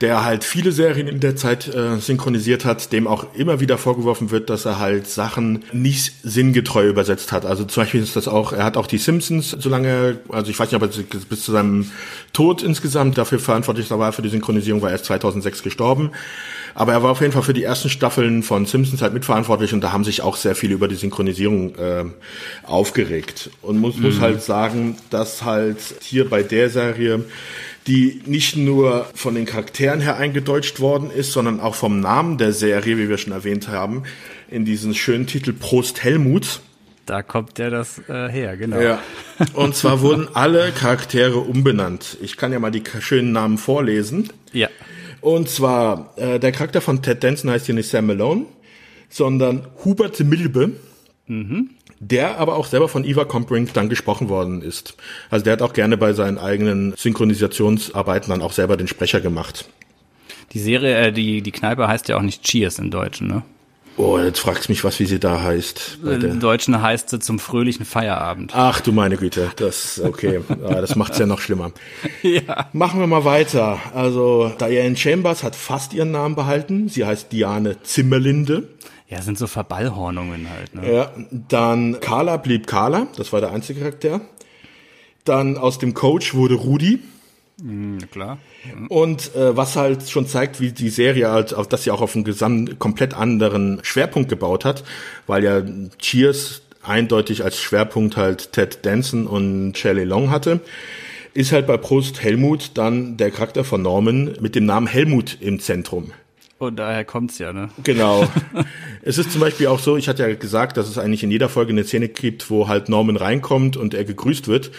der halt viele Serien in der Zeit äh, synchronisiert hat, dem auch immer wieder vorgeworfen wird, dass er halt Sachen nicht sinngetreu übersetzt hat. Also zum Beispiel ist das auch, er hat auch die Simpsons, solange, also ich weiß nicht, ob er bis zu seinem Tod insgesamt dafür verantwortlich war für die Synchronisierung, war er erst 2006 gestorben. Aber er war auf jeden Fall für die ersten Staffeln von Simpsons halt mitverantwortlich und da haben sich auch sehr viele über die Synchronisierung äh, aufgeregt. Und muss, muss halt sagen, dass halt hier bei der Serie, die nicht nur von den Charakteren her eingedeutscht worden ist, sondern auch vom Namen der Serie, wie wir schon erwähnt haben, in diesen schönen Titel Prost Helmut. Da kommt der das äh, her, genau. Ja. Und zwar wurden alle Charaktere umbenannt. Ich kann ja mal die schönen Namen vorlesen. ja. Und zwar, äh, der Charakter von Ted Danson heißt hier nicht Sam Malone, sondern Hubert Milbe, der aber auch selber von Eva Comprink dann gesprochen worden ist. Also der hat auch gerne bei seinen eigenen Synchronisationsarbeiten dann auch selber den Sprecher gemacht. Die Serie, äh, die, die Kneipe heißt ja auch nicht Cheers im Deutschen, ne? Oh, jetzt fragst du mich was, wie sie da heißt. Im Deutschen heißt sie zum fröhlichen Feierabend. Ach du meine Güte, das, okay, ja, das macht's ja noch schlimmer. ja. Machen wir mal weiter. Also, Diane Chambers hat fast ihren Namen behalten. Sie heißt Diane Zimmerlinde. Ja, sind so Verballhornungen halt. Ne? Ja, dann Carla blieb Carla, das war der einzige Charakter. Dann aus dem Coach wurde Rudi. Mhm, klar. Mhm. Und äh, was halt schon zeigt, wie die Serie halt, dass sie auch auf einen gesamt komplett anderen Schwerpunkt gebaut hat, weil ja Cheers eindeutig als Schwerpunkt halt Ted Danson und Shelley Long hatte, ist halt bei Prost Helmut dann der Charakter von Norman mit dem Namen Helmut im Zentrum. Und daher kommt's ja, ne? Genau. es ist zum Beispiel auch so, ich hatte ja gesagt, dass es eigentlich in jeder Folge eine Szene gibt, wo halt Norman reinkommt und er gegrüßt wird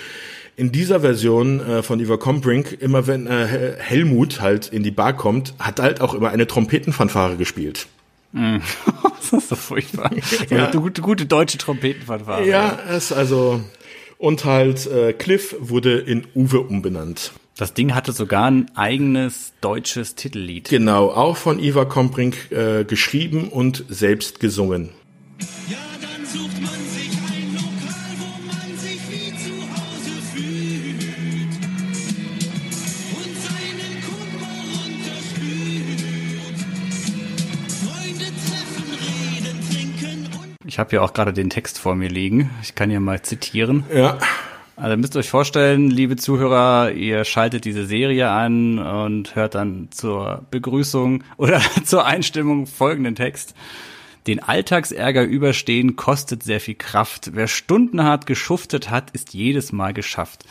in dieser Version äh, von Eva Combrink, immer wenn äh, Helmut halt in die Bar kommt, hat halt auch immer eine Trompetenfanfare gespielt. Mm. das ist so furchtbar. ja. eine gute, gute deutsche Trompetenfanfare. Ja, es also und halt äh, Cliff wurde in Uwe umbenannt. Das Ding hatte sogar ein eigenes deutsches Titellied. Genau, auch von Eva Kombrink äh, geschrieben und selbst gesungen. Ja. Ich habe ja auch gerade den Text vor mir liegen. Ich kann ja mal zitieren. Ja. Also müsst ihr euch vorstellen, liebe Zuhörer, ihr schaltet diese Serie an und hört dann zur Begrüßung oder zur Einstimmung folgenden Text. Den Alltagsärger überstehen kostet sehr viel Kraft. Wer stundenhart geschuftet hat, ist jedes Mal geschafft.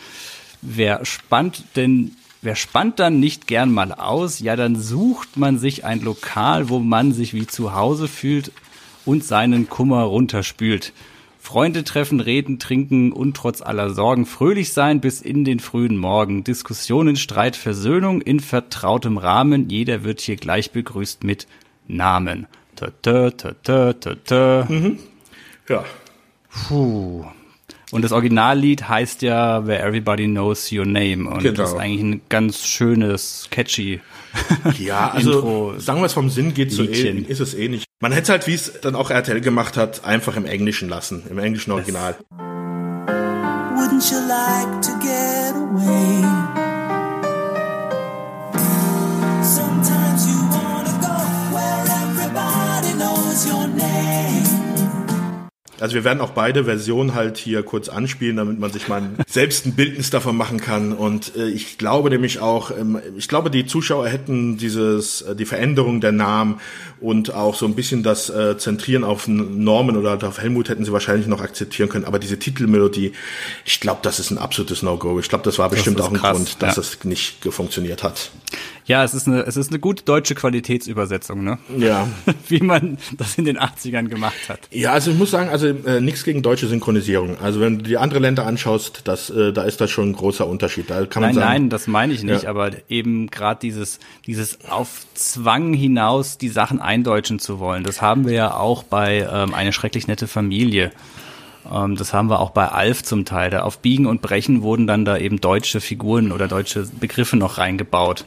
Wer spannt denn Wer spannt dann nicht gern mal aus? Ja, dann sucht man sich ein Lokal, wo man sich wie zu Hause fühlt und seinen Kummer runterspült. Freunde treffen, reden, trinken und trotz aller Sorgen fröhlich sein bis in den frühen Morgen. Diskussionen, Streit, Versöhnung in vertrautem Rahmen. Jeder wird hier gleich begrüßt mit Namen. Ta -ta, ta -ta, ta -ta. Mhm. Ja. Puh. Und das Originallied heißt ja Where Everybody Knows Your Name. Und genau. das ist eigentlich ein ganz schönes, catchy Ja, also Intro sagen wir es vom Sinn geht so eh, ist es eh nicht. Man hätte halt, wie es dann auch RTL gemacht hat, einfach im Englischen lassen, im englischen Original. Wouldn't you like to get away? Also wir werden auch beide Versionen halt hier kurz anspielen, damit man sich mal selbst ein Bildnis davon machen kann. Und äh, ich glaube nämlich auch, ähm, ich glaube, die Zuschauer hätten dieses, äh, die Veränderung der Namen und auch so ein bisschen das äh, Zentrieren auf Norman oder auf Helmut hätten sie wahrscheinlich noch akzeptieren können. Aber diese Titelmelodie, ich glaube, das ist ein absolutes No-Go. Ich glaube, das war bestimmt das auch ein krass, Grund, dass ja. es nicht funktioniert hat. Ja, es ist eine, es ist eine gute deutsche Qualitätsübersetzung, ne? Ja. Wie man das in den 80ern gemacht hat. Ja, also ich muss sagen, also äh, nichts gegen deutsche Synchronisierung. Also wenn du die andere Länder anschaust, das, äh, da ist das schon ein großer Unterschied. Da kann nein, man sagen, nein, das meine ich nicht, ja. aber eben gerade dieses, dieses auf Zwang hinaus die Sachen eindeutschen zu wollen, das haben wir ja auch bei ähm, eine schrecklich nette Familie. Ähm, das haben wir auch bei Alf zum Teil. Da auf Biegen und Brechen wurden dann da eben deutsche Figuren oder deutsche Begriffe noch reingebaut.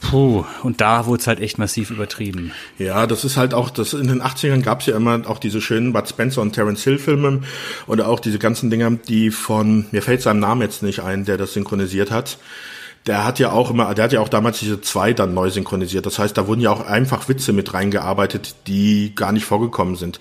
Puh, und da wurde es halt echt massiv übertrieben. Ja, das ist halt auch, das in den 80ern gab es ja immer auch diese schönen Bud Spencer und Terence Hill Filme oder auch diese ganzen Dinger, die von, mir fällt seinem Namen jetzt nicht ein, der das synchronisiert hat. Der hat ja auch immer, der hat ja auch damals diese zwei dann neu synchronisiert. Das heißt, da wurden ja auch einfach Witze mit reingearbeitet, die gar nicht vorgekommen sind.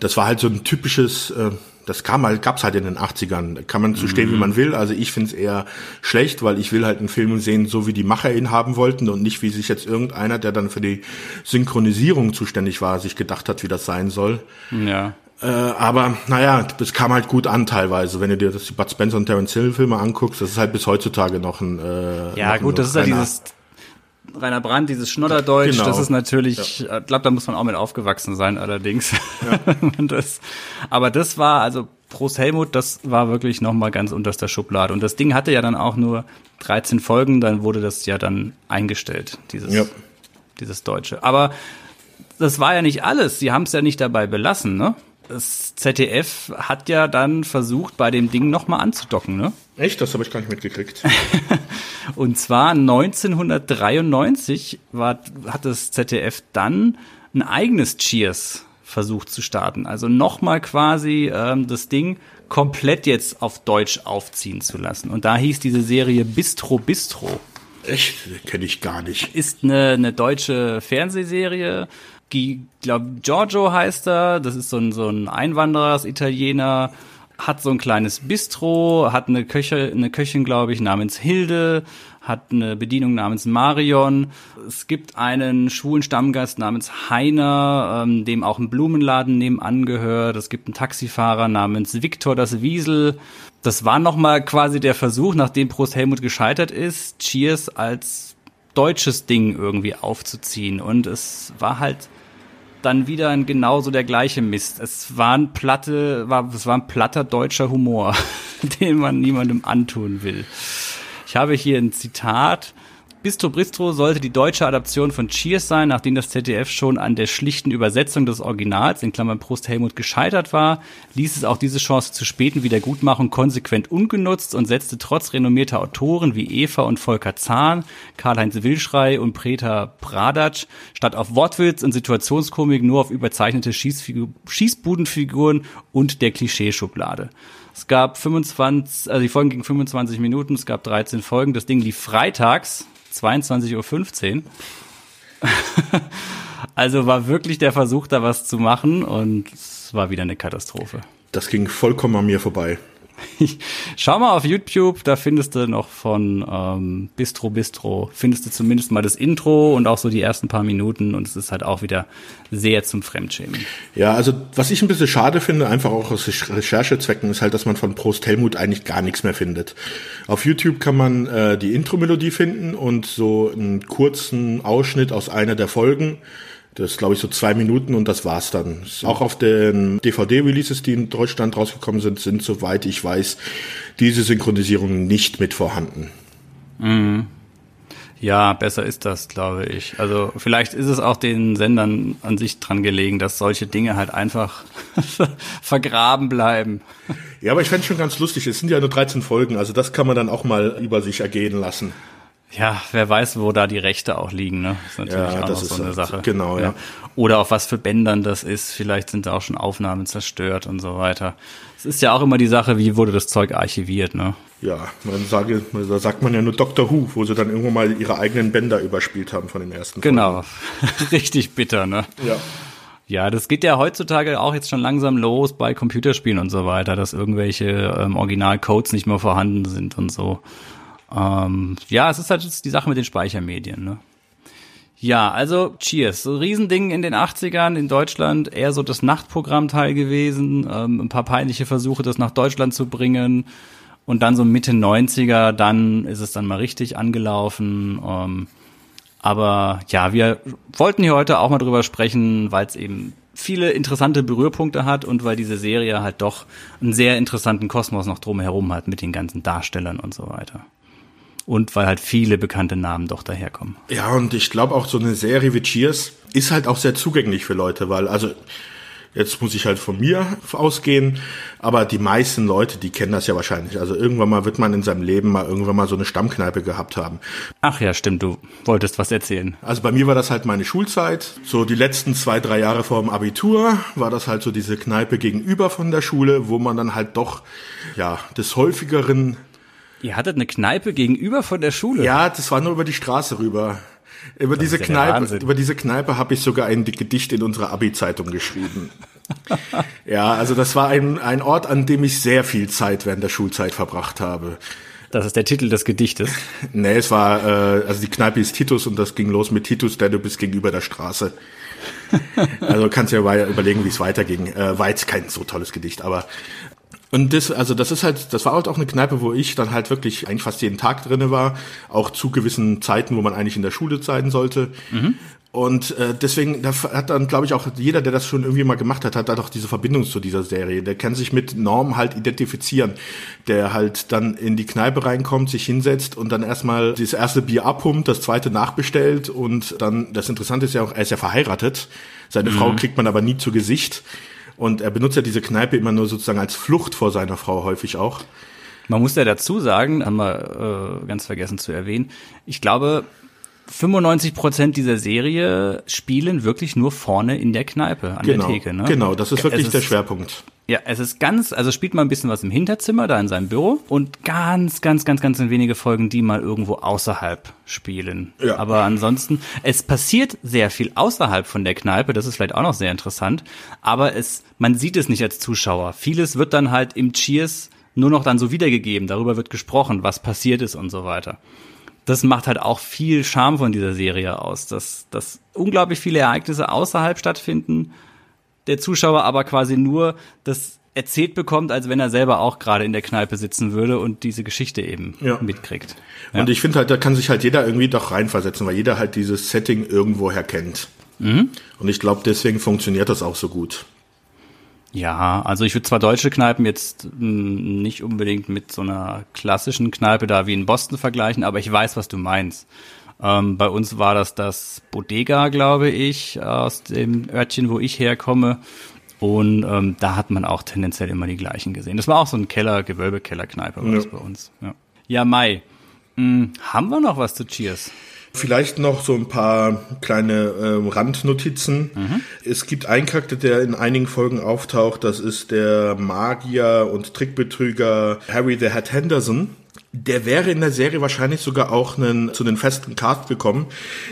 Das war halt so ein typisches, äh, das kam halt, gab's halt in den 80ern. Kann man zu stehen, mhm. wie man will. Also ich find's eher schlecht, weil ich will halt einen Film sehen, so wie die Macher ihn haben wollten und nicht wie sich jetzt irgendeiner, der dann für die Synchronisierung zuständig war, sich gedacht hat, wie das sein soll. Ja. Äh, aber naja, es kam halt gut an teilweise. Wenn du dir das die Bud Spencer und Terence Hill Filme anguckst, das ist halt bis heutzutage noch ein äh, Ja gut, das ist ja dieses Rainer Brandt, dieses Schnodderdeutsch, genau. das ist natürlich, ich ja. glaube, da muss man auch mit aufgewachsen sein, allerdings. Ja. das, aber das war, also Prost Helmut, das war wirklich nochmal ganz unterster Schublade. Und das Ding hatte ja dann auch nur 13 Folgen, dann wurde das ja dann eingestellt, dieses, ja. dieses Deutsche. Aber das war ja nicht alles. Sie haben es ja nicht dabei belassen, ne? Das ZDF hat ja dann versucht, bei dem Ding nochmal anzudocken, ne? Echt? Das habe ich gar nicht mitgekriegt. und zwar 1993 war, hat das ZDF dann ein eigenes Cheers versucht zu starten. Also nochmal quasi ähm, das Ding komplett jetzt auf Deutsch aufziehen zu lassen. Und da hieß diese Serie Bistro Bistro. Echt? Kenne ich gar nicht. Ist eine, eine deutsche Fernsehserie. Glaube, Giorgio heißt er. Das ist so ein, so ein Einwanderer, Italiener. Hat so ein kleines Bistro, hat eine, Köche, eine Köchin, glaube ich, namens Hilde, hat eine Bedienung namens Marion. Es gibt einen schwulen Stammgast namens Heiner, ähm, dem auch ein Blumenladen nebenan gehört. Es gibt einen Taxifahrer namens Viktor das Wiesel. Das war nochmal quasi der Versuch, nachdem Prost Helmut gescheitert ist, Cheers als deutsches Ding irgendwie aufzuziehen. Und es war halt dann wieder genauso der gleiche Mist. Es war ein platte, war, es war ein platter deutscher Humor, den man niemandem antun will. Ich habe hier ein Zitat. Bistro Bristro sollte die deutsche Adaption von Cheers sein, nachdem das ZDF schon an der schlichten Übersetzung des Originals, in Klammern Prost Helmut, gescheitert war, ließ es auch diese Chance zur späten Wiedergutmachung konsequent ungenutzt und setzte trotz renommierter Autoren wie Eva und Volker Zahn, Karl-Heinz Wilschrei und Preta Bradatsch statt auf Wortwitz und Situationskomik nur auf überzeichnete Schießbudenfiguren und der Klischeeschublade. Es gab 25, also die Folgen gingen 25 Minuten, es gab 13 Folgen. Das Ding lief freitags, 22.15 Uhr. also war wirklich der Versuch, da was zu machen und es war wieder eine Katastrophe. Das ging vollkommen an mir vorbei. Schau mal auf YouTube, da findest du noch von ähm, Bistro Bistro, findest du zumindest mal das Intro und auch so die ersten paar Minuten und es ist halt auch wieder sehr zum Fremdschämen. Ja, also was ich ein bisschen schade finde, einfach auch aus Recherchezwecken, ist halt, dass man von Prost Helmut eigentlich gar nichts mehr findet. Auf YouTube kann man äh, die Intro-Melodie finden und so einen kurzen Ausschnitt aus einer der Folgen. Das ist, glaube ich, so zwei Minuten und das war's dann. Auch auf den DVD-Releases, die in Deutschland rausgekommen sind, sind, soweit ich weiß, diese Synchronisierungen nicht mit vorhanden. Mhm. Ja, besser ist das, glaube ich. Also vielleicht ist es auch den Sendern an sich dran gelegen, dass solche Dinge halt einfach vergraben bleiben. Ja, aber ich fände schon ganz lustig. Es sind ja nur 13 Folgen, also das kann man dann auch mal über sich ergehen lassen. Ja, wer weiß, wo da die Rechte auch liegen, ne? Das ist natürlich ja, auch das so eine halt, Sache. Genau, ja. ja. Oder auf was für Bändern das ist. Vielleicht sind da auch schon Aufnahmen zerstört und so weiter. Es ist ja auch immer die Sache, wie wurde das Zeug archiviert, ne? Ja, man sage, da sagt man ja nur Doctor Who, wo sie dann irgendwann mal ihre eigenen Bänder überspielt haben von den ersten Genau. Richtig bitter, ne? Ja. Ja, das geht ja heutzutage auch jetzt schon langsam los bei Computerspielen und so weiter, dass irgendwelche ähm, Originalcodes nicht mehr vorhanden sind und so. Ähm, ja, es ist halt jetzt die Sache mit den Speichermedien, ne? Ja, also Cheers. So Riesending in den 80ern in Deutschland, eher so das Nachtprogrammteil gewesen, ähm, ein paar peinliche Versuche, das nach Deutschland zu bringen. Und dann so Mitte 90er, dann ist es dann mal richtig angelaufen. Ähm, aber ja, wir wollten hier heute auch mal drüber sprechen, weil es eben viele interessante Berührpunkte hat und weil diese Serie halt doch einen sehr interessanten Kosmos noch drumherum hat mit den ganzen Darstellern und so weiter und weil halt viele bekannte Namen doch daherkommen. Ja, und ich glaube auch so eine Serie wie Cheers ist halt auch sehr zugänglich für Leute, weil also jetzt muss ich halt von mir ausgehen, aber die meisten Leute, die kennen das ja wahrscheinlich. Also irgendwann mal wird man in seinem Leben mal irgendwann mal so eine Stammkneipe gehabt haben. Ach ja, stimmt, du wolltest was erzählen. Also bei mir war das halt meine Schulzeit. So die letzten zwei, drei Jahre vor dem Abitur war das halt so diese Kneipe gegenüber von der Schule, wo man dann halt doch, ja, des häufigeren Ihr hattet eine Kneipe gegenüber von der Schule? Ja, das war nur über die Straße rüber. Über das diese ja Kneipe, über diese Kneipe habe ich sogar ein Gedicht in unserer Abi-Zeitung geschrieben. ja, also das war ein, ein Ort, an dem ich sehr viel Zeit während der Schulzeit verbracht habe. Das ist der Titel des Gedichtes. nee, es war, äh, also die Kneipe ist Titus und das ging los mit Titus, der du bist gegenüber der Straße. also kannst ja überlegen, wie es weiterging. Äh, war jetzt kein so tolles Gedicht, aber und das, also das ist halt, das war halt auch eine Kneipe, wo ich dann halt wirklich eigentlich fast jeden Tag drinne war, auch zu gewissen Zeiten, wo man eigentlich in der Schule sein sollte. Mhm. Und äh, deswegen da hat dann, glaube ich, auch jeder, der das schon irgendwie mal gemacht hat, hat da doch diese Verbindung zu dieser Serie. Der kann sich mit Norm halt identifizieren, der halt dann in die Kneipe reinkommt, sich hinsetzt und dann erstmal das erste Bier abpumpt, das zweite nachbestellt und dann, das Interessante ist ja auch, er ist ja verheiratet. Seine mhm. Frau kriegt man aber nie zu Gesicht. Und er benutzt ja diese Kneipe immer nur sozusagen als Flucht vor seiner Frau häufig auch. Man muss ja dazu sagen, haben wir äh, ganz vergessen zu erwähnen, ich glaube, 95 Prozent dieser Serie spielen wirklich nur vorne in der Kneipe an genau, der Theke. Ne? Genau, das ist wirklich ist, der Schwerpunkt. Ja, es ist ganz, also spielt mal ein bisschen was im Hinterzimmer, da in seinem Büro und ganz, ganz, ganz, ganz wenige Folgen, die mal irgendwo außerhalb spielen. Ja. Aber ansonsten, es passiert sehr viel außerhalb von der Kneipe, das ist vielleicht auch noch sehr interessant, aber es, man sieht es nicht als Zuschauer. Vieles wird dann halt im Cheers nur noch dann so wiedergegeben, darüber wird gesprochen, was passiert ist und so weiter. Das macht halt auch viel Charme von dieser Serie aus, dass, dass unglaublich viele Ereignisse außerhalb stattfinden der Zuschauer aber quasi nur das erzählt bekommt, als wenn er selber auch gerade in der Kneipe sitzen würde und diese Geschichte eben ja. mitkriegt. Ja. Und ich finde halt, da kann sich halt jeder irgendwie doch reinversetzen, weil jeder halt dieses Setting irgendwoher kennt. Mhm. Und ich glaube, deswegen funktioniert das auch so gut. Ja, also ich würde zwar deutsche Kneipen jetzt nicht unbedingt mit so einer klassischen Kneipe da wie in Boston vergleichen, aber ich weiß, was du meinst. Ähm, bei uns war das das Bodega, glaube ich, aus dem Örtchen, wo ich herkomme. Und ähm, da hat man auch tendenziell immer die gleichen gesehen. Das war auch so ein Keller, Gewölbekellerkneipe war ja. das bei uns. Ja, ja Mai, hm, haben wir noch was zu Cheers? Vielleicht noch so ein paar kleine äh, Randnotizen. Mhm. Es gibt einen Charakter, der in einigen Folgen auftaucht. Das ist der Magier und Trickbetrüger Harry the Hat Henderson. Der wäre in der Serie wahrscheinlich sogar auch einen, zu den festen Cast gekommen,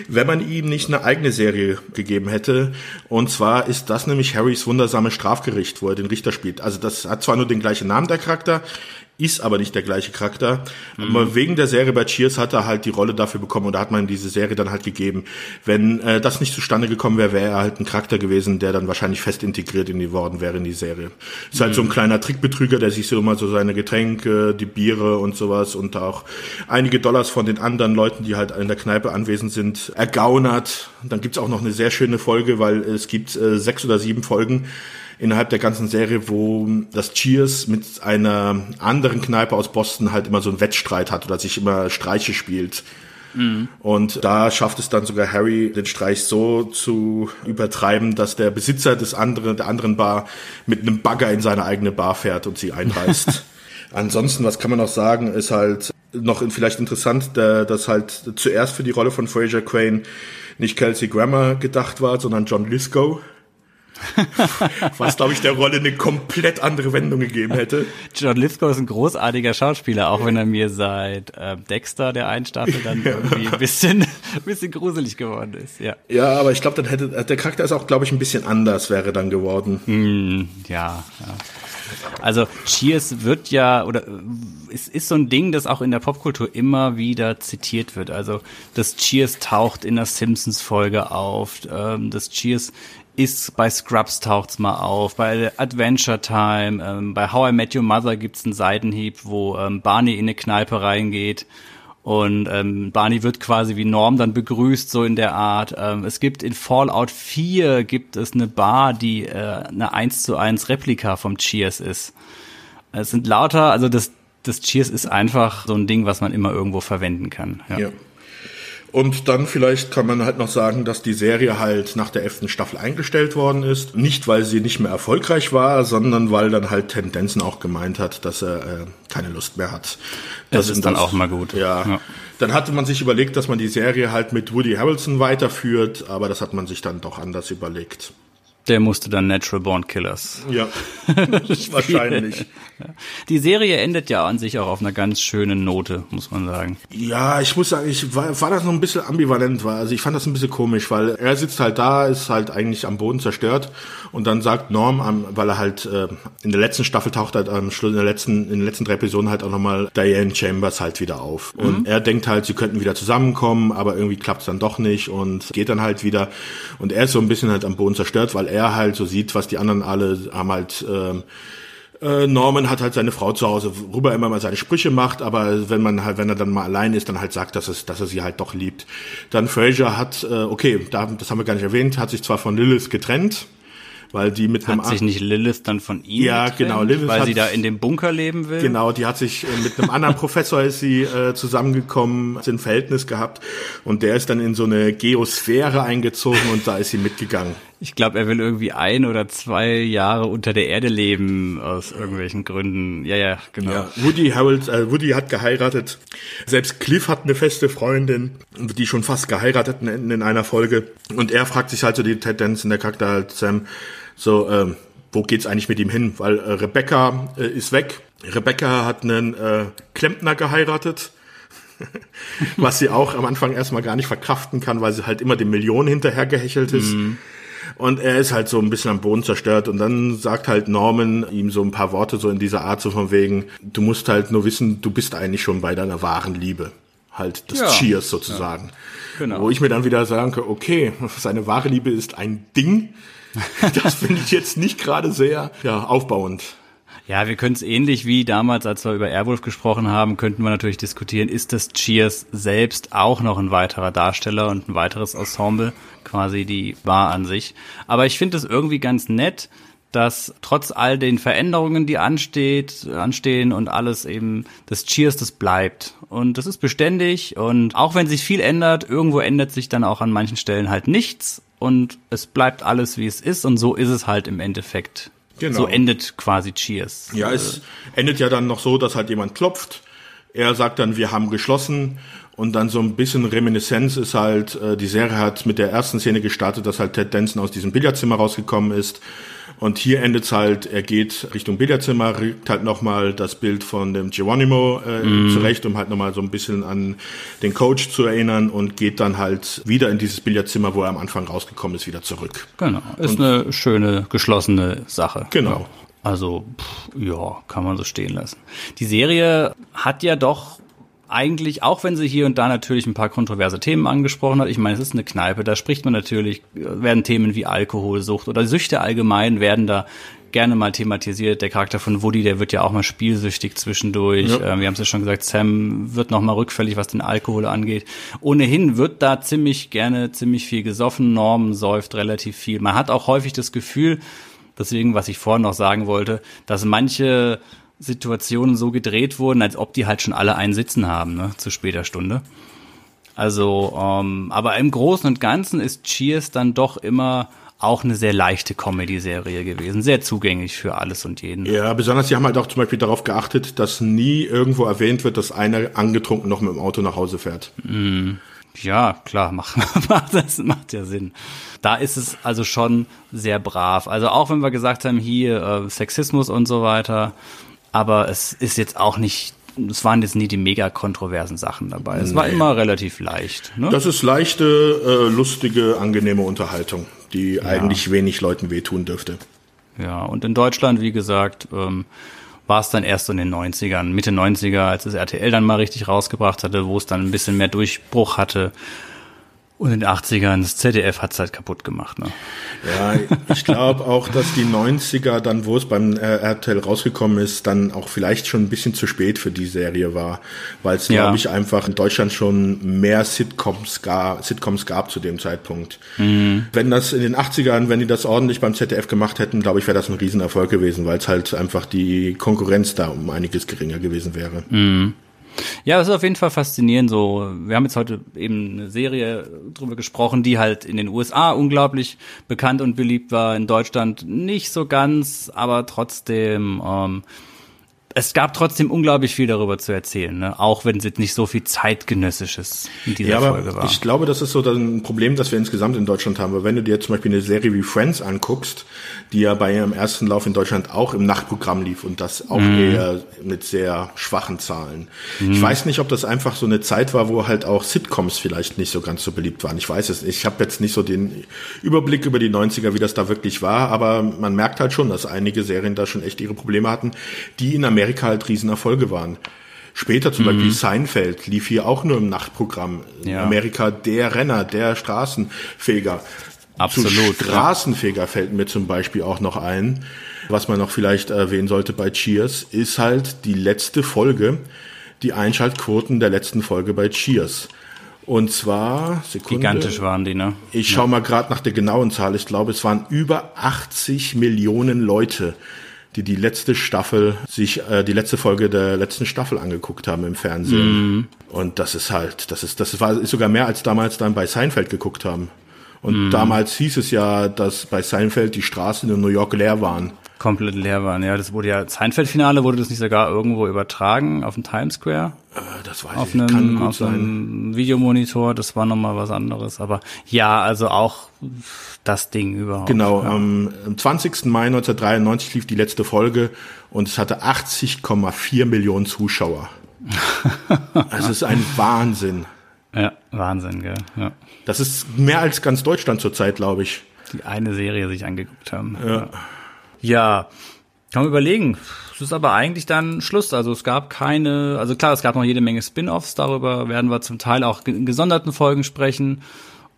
wenn man ihm nicht eine eigene Serie gegeben hätte. Und zwar ist das nämlich Harrys wundersame Strafgericht, wo er den Richter spielt. Also das hat zwar nur den gleichen Namen der Charakter, ist aber nicht der gleiche Charakter. Mhm. Aber wegen der Serie bei Cheers hat er halt die Rolle dafür bekommen und da hat man diese Serie dann halt gegeben. Wenn äh, das nicht zustande gekommen wäre, wäre er halt ein Charakter gewesen, der dann wahrscheinlich fest integriert in die worden wäre in die Serie. Ist mhm. halt so ein mhm. kleiner Trickbetrüger, der sich so immer so seine Getränke, die Biere und sowas und auch einige Dollars von den anderen Leuten, die halt in der Kneipe anwesend sind, ergaunert. Dann gibt's auch noch eine sehr schöne Folge, weil es gibt äh, sechs oder sieben Folgen, innerhalb der ganzen Serie, wo das Cheers mit einer anderen Kneipe aus Boston halt immer so einen Wettstreit hat oder sich immer Streiche spielt. Mhm. Und da schafft es dann sogar Harry, den Streich so zu übertreiben, dass der Besitzer des anderen, der anderen Bar mit einem Bagger in seine eigene Bar fährt und sie einreißt. Ansonsten, was kann man noch sagen, ist halt noch vielleicht interessant, dass halt zuerst für die Rolle von Fraser Crane nicht Kelsey Grammer gedacht war, sondern John Lithgow. Was, glaube ich, der Rolle eine komplett andere Wendung gegeben hätte. John Lithgow ist ein großartiger Schauspieler, auch wenn er mir seit äh, Dexter, der einen Staffel, dann irgendwie ein bisschen, ein bisschen gruselig geworden ist. Ja, ja aber ich glaube, dann hätte der Charakter ist auch, glaube ich, ein bisschen anders wäre dann geworden. Mm, ja, ja. Also Cheers wird ja, oder es ist so ein Ding, das auch in der Popkultur immer wieder zitiert wird. Also das Cheers taucht in der Simpsons-Folge auf, ähm, das Cheers ist bei Scrubs taucht's mal auf, bei Adventure Time, ähm, bei How I Met Your Mother gibt's einen Seitenhieb, wo ähm, Barney in eine Kneipe reingeht und ähm, Barney wird quasi wie Norm dann begrüßt, so in der Art. Ähm, es gibt in Fallout 4 gibt es eine Bar, die äh, eine 1 zu 1 Replika vom Cheers ist. Es sind lauter, also das, das Cheers ist einfach so ein Ding, was man immer irgendwo verwenden kann. ja. ja. Und dann vielleicht kann man halt noch sagen, dass die Serie halt nach der elften Staffel eingestellt worden ist. Nicht, weil sie nicht mehr erfolgreich war, sondern weil dann halt Tendenzen auch gemeint hat, dass er äh, keine Lust mehr hat. Das, das ist dann das, auch mal gut. Ja. ja. Dann hatte man sich überlegt, dass man die Serie halt mit Woody Harrelson weiterführt, aber das hat man sich dann doch anders überlegt. Der musste dann Natural Born Killers. Ja, wahrscheinlich. Die Serie endet ja an sich auch auf einer ganz schönen Note, muss man sagen. Ja, ich muss sagen, ich war, war das noch ein bisschen ambivalent, war. Also ich fand das ein bisschen komisch, weil er sitzt halt da, ist halt eigentlich am Boden zerstört und dann sagt Norm, weil er halt äh, in der letzten Staffel taucht halt am Schluss in der letzten in den letzten drei Episoden halt auch nochmal Diane Chambers halt wieder auf und mhm. er denkt halt, sie könnten wieder zusammenkommen, aber irgendwie klappt es dann doch nicht und geht dann halt wieder und er ist so ein bisschen halt am Boden zerstört, weil er halt so sieht, was die anderen alle haben halt ähm, äh, Norman hat halt seine Frau zu Hause, worüber er immer mal seine Sprüche macht, aber wenn man halt, wenn er dann mal allein ist, dann halt sagt, dass, es, dass er sie halt doch liebt. Dann Fraser hat, äh, okay, da, das haben wir gar nicht erwähnt, hat sich zwar von Lilith getrennt, weil die mit hat einem sich nicht Lilith dann von ihm ja getrennt, genau Lilith weil hat, sie da in dem Bunker leben will genau die hat sich äh, mit einem anderen Professor ist sie äh, zusammengekommen hat ein Verhältnis gehabt und der ist dann in so eine Geosphäre eingezogen und da ist sie mitgegangen Ich glaube, er will irgendwie ein oder zwei Jahre unter der Erde leben aus irgendwelchen Gründen. Ja, ja, genau. Ja, Woody Harold, äh, Woody hat geheiratet. Selbst Cliff hat eine feste Freundin, die schon fast geheiratet in, in einer Folge. Und er fragt sich halt so die Ted Danson, der Charakter halt Sam, so, ähm, wo geht's eigentlich mit ihm hin? Weil äh, Rebecca äh, ist weg. Rebecca hat einen äh, Klempner geheiratet was sie auch am Anfang erstmal gar nicht verkraften kann, weil sie halt immer den Millionen hinterher gehechelt ist. Mm. Und er ist halt so ein bisschen am Boden zerstört. Und dann sagt halt Norman ihm so ein paar Worte so in dieser Art, so von wegen, du musst halt nur wissen, du bist eigentlich schon bei deiner wahren Liebe. Halt das ja. Cheers sozusagen. Ja. Genau. Wo ich mir dann wieder sagen kann, okay, seine wahre Liebe ist ein Ding. Das finde ich jetzt nicht gerade sehr ja, aufbauend. Ja, wir können es ähnlich wie damals, als wir über Airwolf gesprochen haben, könnten wir natürlich diskutieren, ist das Cheers selbst auch noch ein weiterer Darsteller und ein weiteres Ensemble, quasi die Bar an sich. Aber ich finde es irgendwie ganz nett, dass trotz all den Veränderungen, die ansteht, anstehen und alles eben, das Cheers, das bleibt. Und das ist beständig und auch wenn sich viel ändert, irgendwo ändert sich dann auch an manchen Stellen halt nichts und es bleibt alles, wie es ist und so ist es halt im Endeffekt Genau. So endet quasi Cheers. Ja, es endet ja dann noch so, dass halt jemand klopft. Er sagt dann, wir haben geschlossen. Und dann so ein bisschen Reminiszenz ist halt, äh, die Serie hat mit der ersten Szene gestartet, dass halt Ted Danson aus diesem Billardzimmer rausgekommen ist und hier endet es halt, er geht Richtung Billardzimmer, rückt halt nochmal das Bild von dem Geronimo äh, mm. zurecht, um halt nochmal so ein bisschen an den Coach zu erinnern und geht dann halt wieder in dieses Billardzimmer, wo er am Anfang rausgekommen ist, wieder zurück. Genau, ist und, eine schöne, geschlossene Sache. Genau. Ja. Also, pff, ja, kann man so stehen lassen. Die Serie hat ja doch eigentlich, auch wenn sie hier und da natürlich ein paar kontroverse Themen angesprochen hat, ich meine, es ist eine Kneipe, da spricht man natürlich, werden Themen wie Alkoholsucht oder Süchte allgemein werden da gerne mal thematisiert. Der Charakter von Woody, der wird ja auch mal spielsüchtig zwischendurch. Ja. Ähm, wir haben es ja schon gesagt, Sam wird noch mal rückfällig, was den Alkohol angeht. Ohnehin wird da ziemlich gerne ziemlich viel gesoffen. Norm säuft relativ viel. Man hat auch häufig das Gefühl, deswegen, was ich vorhin noch sagen wollte, dass manche Situationen so gedreht wurden, als ob die halt schon alle einen Sitzen haben, ne, zu später Stunde. Also, ähm, aber im Großen und Ganzen ist Cheers dann doch immer auch eine sehr leichte Comedy-Serie gewesen, sehr zugänglich für alles und jeden. Ja, besonders sie haben halt auch zum Beispiel darauf geachtet, dass nie irgendwo erwähnt wird, dass einer angetrunken noch mit dem Auto nach Hause fährt. Mm, ja, klar, macht, macht, das macht ja Sinn. Da ist es also schon sehr brav. Also auch wenn wir gesagt haben, hier äh, Sexismus und so weiter, aber es ist jetzt auch nicht es waren jetzt nie die mega kontroversen Sachen dabei. Es nee. war immer relativ leicht. Ne? Das ist leichte, äh, lustige, angenehme Unterhaltung, die ja. eigentlich wenig Leuten wehtun dürfte. Ja, und in Deutschland, wie gesagt, ähm, war es dann erst so in den 90ern, Mitte 90er, als das RTL dann mal richtig rausgebracht hatte, wo es dann ein bisschen mehr Durchbruch hatte. Und in den 80ern, das ZDF hat's halt kaputt gemacht. Ne? Ja, ich glaube auch, dass die 90er dann, wo es beim äh, RTL rausgekommen ist, dann auch vielleicht schon ein bisschen zu spät für die Serie war, weil es, glaube ja. ich, einfach in Deutschland schon mehr Sitcoms gab, Sitcoms gab zu dem Zeitpunkt. Mhm. Wenn das in den 80ern, wenn die das ordentlich beim ZDF gemacht hätten, glaube ich, wäre das ein Riesenerfolg gewesen, weil es halt einfach die Konkurrenz da um einiges geringer gewesen wäre. Mhm. Ja, es ist auf jeden Fall faszinierend. So, wir haben jetzt heute eben eine Serie drüber gesprochen, die halt in den USA unglaublich bekannt und beliebt war, in Deutschland nicht so ganz, aber trotzdem ähm, es gab trotzdem unglaublich viel darüber zu erzählen, ne? auch wenn es jetzt nicht so viel zeitgenössisches in dieser ja, Folge war. Ich glaube, das ist so ein Problem, das wir insgesamt in Deutschland haben. Weil wenn du dir zum Beispiel eine Serie wie Friends anguckst, die ja bei ihrem ersten Lauf in Deutschland auch im Nachtprogramm lief und das auch mm. eher mit sehr schwachen Zahlen. Mm. Ich weiß nicht, ob das einfach so eine Zeit war, wo halt auch Sitcoms vielleicht nicht so ganz so beliebt waren. Ich weiß es. Ich habe jetzt nicht so den Überblick über die 90er, wie das da wirklich war, aber man merkt halt schon, dass einige Serien da schon echt ihre Probleme hatten, die in Amerika Amerika halt Riesenerfolge waren. Später zum mhm. Beispiel Seinfeld lief hier auch nur im Nachtprogramm. Ja. Amerika der Renner, der Straßenfeger. Absolut. Zu Straßenfeger fällt mir zum Beispiel auch noch ein. Was man noch vielleicht erwähnen sollte bei Cheers, ist halt die letzte Folge, die Einschaltquoten der letzten Folge bei Cheers. Und zwar, Sekunde. Gigantisch waren die, ne? Ich ja. schaue mal gerade nach der genauen Zahl. Ich glaube, es waren über 80 Millionen Leute, die die letzte Staffel sich äh, die letzte Folge der letzten Staffel angeguckt haben im Fernsehen. Mm. Und das ist halt, das ist das war ist sogar mehr als damals dann bei Seinfeld geguckt haben. Und mm. damals hieß es ja, dass bei Seinfeld die Straßen in New York leer waren. Komplett leer waren, ja. Das wurde ja, Seinfeld-Finale wurde das nicht sogar irgendwo übertragen auf dem Times Square? Äh, das weiß auf ich, einem, kann gut auf sein. einem Videomonitor, das war nochmal was anderes. Aber ja, also auch das Ding überhaupt. Genau, ja. am, am 20. Mai 1993 lief die letzte Folge und es hatte 80,4 Millionen Zuschauer. Das ist ein Wahnsinn. Ja, Wahnsinn, gell. Ja. Das ist mehr als ganz Deutschland zurzeit, glaube ich. Die eine Serie sich angeguckt haben. Ja. Ja, kann man überlegen. Es ist aber eigentlich dann Schluss. Also es gab keine, also klar, es gab noch jede Menge Spin-offs. Darüber werden wir zum Teil auch in gesonderten Folgen sprechen.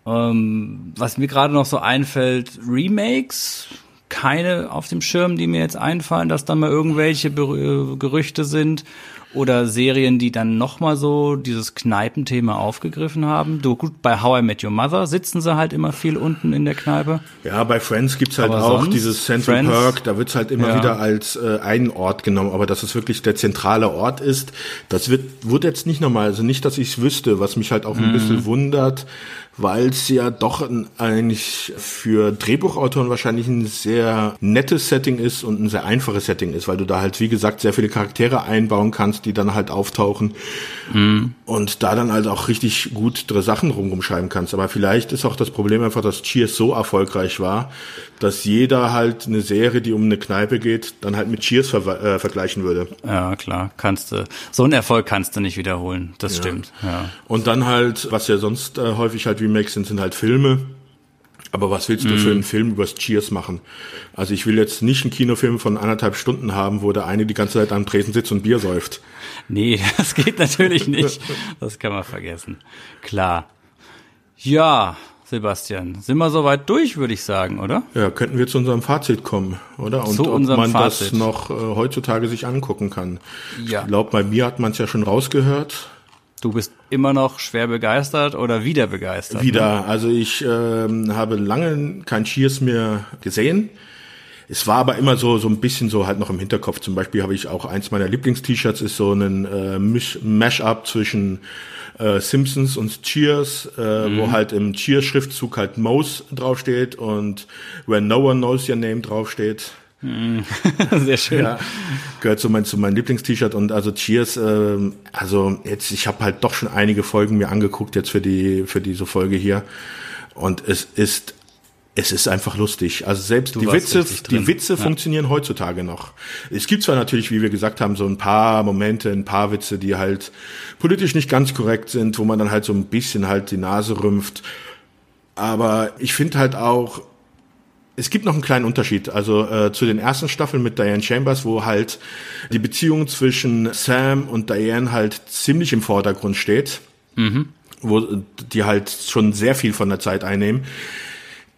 Ähm, was mir gerade noch so einfällt, Remakes. Keine auf dem Schirm, die mir jetzt einfallen, dass da mal irgendwelche Ber Gerüchte sind oder Serien, die dann nochmal so dieses Kneipenthema aufgegriffen haben. Du, gut, bei How I Met Your Mother sitzen sie halt immer viel unten in der Kneipe. Ja, bei Friends gibt's halt Aber auch dieses Central Friends, Perk, da wird's halt immer ja. wieder als äh, einen Ort genommen, aber dass es wirklich der zentrale Ort ist, das wird, wurde jetzt nicht nochmal, also nicht, dass ich's wüsste, was mich halt auch ein Mhm. bisschen wundert, weil es ja doch ein, eigentlich für Drehbuchautoren wahrscheinlich ein sehr nettes Setting ist und ein sehr einfaches Setting ist, weil du da halt, wie gesagt, sehr viele Charaktere einbauen kannst, die dann halt auftauchen und da dann halt auch richtig gut Sachen rumrum schreiben kannst. Aber vielleicht ist auch das Problem einfach, dass Cheers so erfolgreich war, dass jeder halt eine Serie, die um eine Kneipe geht, dann halt mit Cheers ver äh, vergleichen würde. Ja, klar, kannst du. So einen Erfolg kannst du nicht wiederholen. Das stimmt. Ja. Und dann halt, was ja sonst äh, häufig halt Remakes sind, sind halt Filme. Aber was willst du für einen Film übers Cheers machen? Also ich will jetzt nicht einen Kinofilm von anderthalb Stunden haben, wo der eine die ganze Zeit am Tresen sitzt und Bier säuft. Nee, das geht natürlich nicht. Das kann man vergessen. Klar. Ja, Sebastian, sind wir soweit durch, würde ich sagen, oder? Ja, könnten wir zu unserem Fazit kommen, oder? Und Zu ob unserem man das Fazit. noch äh, heutzutage sich angucken kann. Ja. Ich glaube, bei mir hat man es ja schon rausgehört. Du bist immer noch schwer begeistert oder wieder begeistert? Ne? Wieder. Also ich ähm, habe lange kein Cheers mehr gesehen. Es war aber immer so so ein bisschen so halt noch im Hinterkopf. Zum Beispiel habe ich auch eins meiner Lieblings-T-Shirts ist so ein äh, Mash-up zwischen äh, Simpsons und Cheers, äh, Mhm. wo halt im Cheers-Schriftzug halt Mouse draufsteht und When No One Knows Your Name draufsteht. Sehr schön. Ja, gehört zu, mein, zu meinem Lieblings-T-Shirt und also Cheers, ähm, also jetzt, ich habe halt doch schon einige Folgen mir angeguckt jetzt für die, für diese Folge hier und es ist, es ist einfach lustig. Also selbst Du die Witze, die Witze Ja. funktionieren heutzutage noch. Es gibt zwar natürlich, wie wir gesagt haben, so ein paar Momente, ein paar Witze, die halt politisch nicht ganz korrekt sind, wo man dann halt so ein bisschen halt die Nase rümpft. Aber ich finde halt auch, es gibt noch einen kleinen Unterschied. Also äh, zu den ersten Staffeln mit Diane Chambers, wo halt die Beziehung zwischen Sam und Diane halt ziemlich im Vordergrund steht, wo die halt schon sehr viel von der Zeit einnehmen.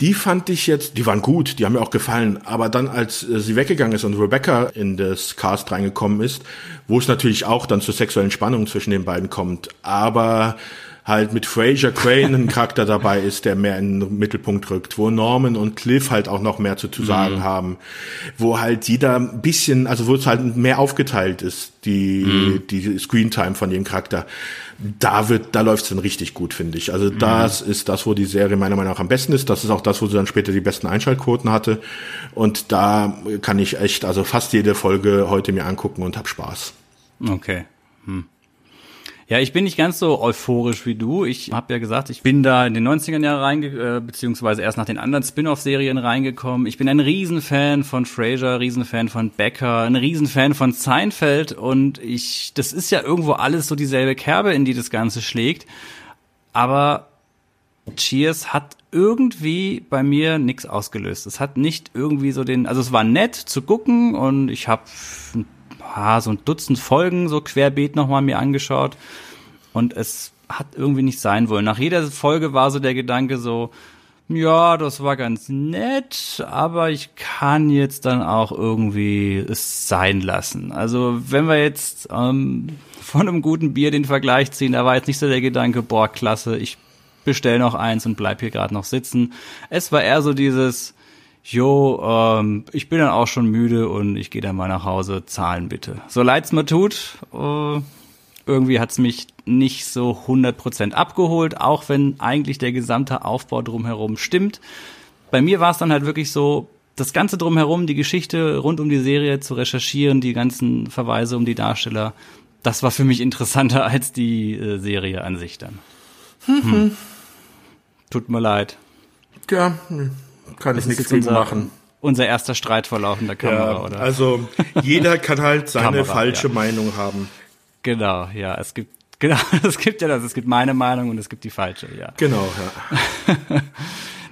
Die fand ich jetzt, die waren gut, die haben mir auch gefallen. Aber dann, als äh, sie weggegangen ist und Rebecca in das Cast reingekommen ist, wo es natürlich auch dann zur sexuellen Spannung zwischen den beiden kommt, aber halt mit Fraser Crane ein Charakter dabei ist, der mehr in den Mittelpunkt rückt, wo Norman und Cliff halt auch noch mehr zu, zu sagen haben, wo halt jeder ein bisschen, also wo es halt mehr aufgeteilt ist, die, die Screentime von jedem Charakter. Da wird, da läuft's dann richtig gut, finde ich. Also das ist das, wo die Serie meiner Meinung nach am besten ist. Das ist auch das, wo sie dann später die besten Einschaltquoten hatte. Und da kann ich echt, also fast jede Folge heute mir angucken und hab Spaß. Okay. Hm. Ja, ich bin nicht ganz so euphorisch wie du. Ich habe ja gesagt, ich bin da in den 90ern Jahren reinge äh, beziehungsweise erst nach den anderen Spin-off-Serien reingekommen. Ich bin ein Riesenfan von Frasier, Riesenfan von Becker, ein Riesenfan von Seinfeld und ich, das ist ja irgendwo alles so dieselbe Kerbe, in die das Ganze schlägt. Aber Cheers hat irgendwie bei mir nichts ausgelöst. Es hat nicht irgendwie so den, also es war nett zu gucken und ich habe ah, so ein Dutzend Folgen so querbeet nochmal mir angeschaut und es hat irgendwie nicht sein wollen. Nach jeder Folge war so der Gedanke so, ja, das war ganz nett, aber ich kann jetzt dann auch irgendwie es sein lassen. Also wenn wir jetzt ähm, von einem guten Bier den Vergleich ziehen, da war jetzt nicht so der Gedanke, boah, klasse, ich bestell noch eins und bleib hier gerade noch sitzen. Es war eher so dieses, jo, ähm, ich bin dann auch schon müde und ich gehe dann mal nach Hause, zahlen bitte. So leid's mir tut, äh, irgendwie hat's mich nicht so 100% abgeholt, auch wenn eigentlich der gesamte Aufbau drumherum stimmt. Bei mir war es dann halt wirklich so, das Ganze drumherum, die Geschichte rund um die Serie zu recherchieren, die ganzen Verweise um die Darsteller, das war für mich interessanter als die äh, Serie an sich dann. Hm. Tut mir leid. Ja, kann ich nichts gegen machen. Unser erster Streit vor laufender Kamera, Ja, oder? also jeder kann halt seine Kamera, falsche ja. Meinung haben. Genau, ja, es gibt genau, es gibt ja das, es gibt meine Meinung und es gibt die falsche, ja. Genau, ja.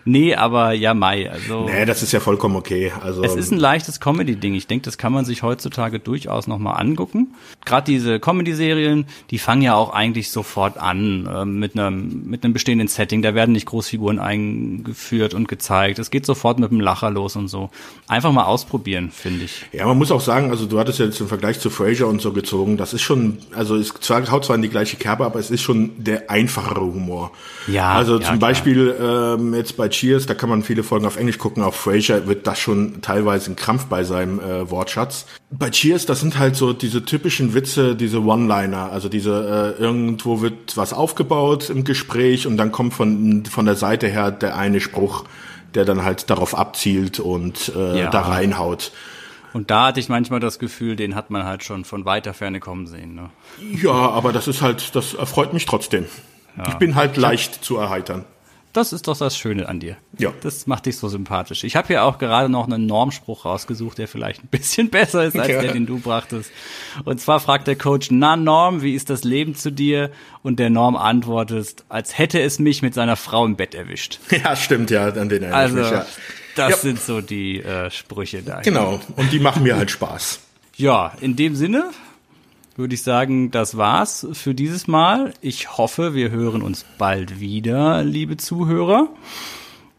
Nee, aber ja, Mai, also Nee, das ist ja vollkommen okay. Also es ist ein leichtes Comedy-Ding. Ich denke, das kann man sich heutzutage durchaus nochmal angucken. Gerade diese Comedy-Serien, die fangen ja auch eigentlich sofort an äh, mit einem mit einem bestehenden Setting. Da werden nicht Großfiguren eingeführt und gezeigt. Es geht sofort mit dem Lacher los und so. Einfach mal ausprobieren, finde ich. Ja, man muss auch sagen, also du hattest ja jetzt im Vergleich zu Frasier und so gezogen, das ist schon, also es zwar, haut zwar in die gleiche Kerbe, aber es ist schon der einfachere Humor. Ja, Also ja, zum klar. Beispiel ähm, jetzt bei Cheers, da kann man viele Folgen auf Englisch gucken, auf Frasier wird das schon teilweise ein Krampf bei seinem äh, Wortschatz. Bei Cheers, das sind halt so diese typischen Witze, diese One-Liner, also diese, äh, irgendwo wird was aufgebaut im Gespräch und dann kommt von, von der Seite her der eine Spruch, der dann halt darauf abzielt und äh, Ja. da reinhaut. Und da hatte ich manchmal das Gefühl, den hat man halt schon von weiter Ferne kommen sehen. Ne? Ja, aber das ist halt, das erfreut mich trotzdem. Ich bin halt leicht zu erheitern. Das ist doch das Schöne an dir. Ja. Das macht dich so sympathisch. Ich habe hier auch gerade noch einen Normspruch rausgesucht, der vielleicht ein bisschen besser ist als Ja. der, den du brachtest. Und zwar fragt der Coach, na Norm, wie ist das Leben zu dir? Und der Norm antwortet, als hätte es mich mit seiner Frau im Bett erwischt. Ja, stimmt, ja, an den erinnere Also, ich mich, ja. das Ja. sind so die äh, Sprüche da. Genau, und die machen mir halt Spaß. Ja, in dem Sinne würde ich sagen, das war's für dieses Mal. Ich hoffe, wir hören uns bald wieder, liebe Zuhörer.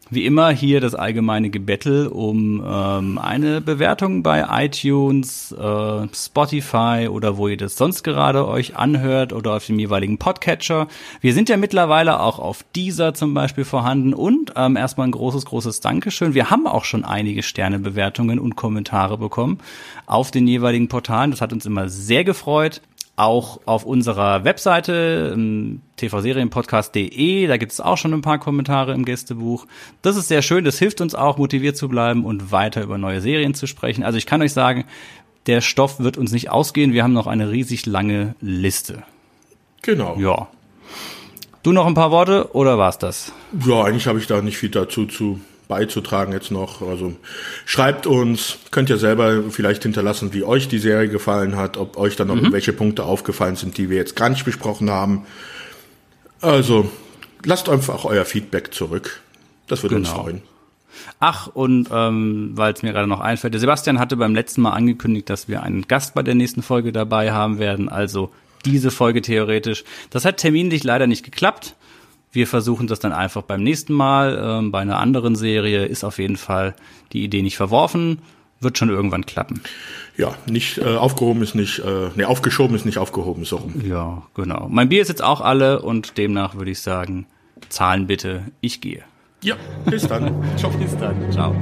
Wie immer hier das allgemeine Gebettel um ähm, eine Bewertung bei iTunes, äh, Spotify oder wo ihr das sonst gerade euch anhört oder auf dem jeweiligen Podcatcher. Wir sind ja mittlerweile auch auf dieser zum Beispiel vorhanden und ähm, erstmal ein großes, großes Dankeschön. Wir haben auch schon einige Sternebewertungen und Kommentare bekommen auf den jeweiligen Portalen. Das hat uns immer sehr gefreut auch auf unserer Webseite ähm, tvserienpodcast.de, da gibt es auch schon ein paar Kommentare im Gästebuch. Das ist sehr schön, das hilft uns auch, motiviert zu bleiben und weiter über neue Serien zu sprechen. Also ich kann euch sagen, der Stoff wird uns nicht ausgehen, wir haben noch eine riesig lange Liste. Genau. Ja. Du noch ein paar Worte oder war's das? Ja, eigentlich habe ich da nicht viel dazu zu beizutragen jetzt noch. Also schreibt uns, könnt ihr selber vielleicht hinterlassen, wie euch die Serie gefallen hat, ob euch dann noch irgendwelche Punkte aufgefallen sind, die wir jetzt gar nicht besprochen haben. Also lasst einfach euer Feedback zurück. Das würde uns Genau. freuen. Ach, und ähm, weil es mir gerade noch einfällt, der Sebastian hatte beim letzten Mal angekündigt, dass wir einen Gast bei der nächsten Folge dabei haben werden, also diese Folge theoretisch. Das hat terminlich leider nicht geklappt. Wir versuchen das dann einfach beim nächsten Mal. Ähm, bei einer anderen Serie ist auf jeden Fall die Idee nicht verworfen. Wird schon irgendwann klappen. Ja, nicht äh, aufgehoben ist nicht, äh, nee, aufgeschoben ist nicht aufgehoben, so rum. Ja, genau. Mein Bier ist jetzt auch alle und demnach würde ich sagen, zahlen bitte, ich gehe. Ja, bis dann. Ciao. Bis dann. Ciao.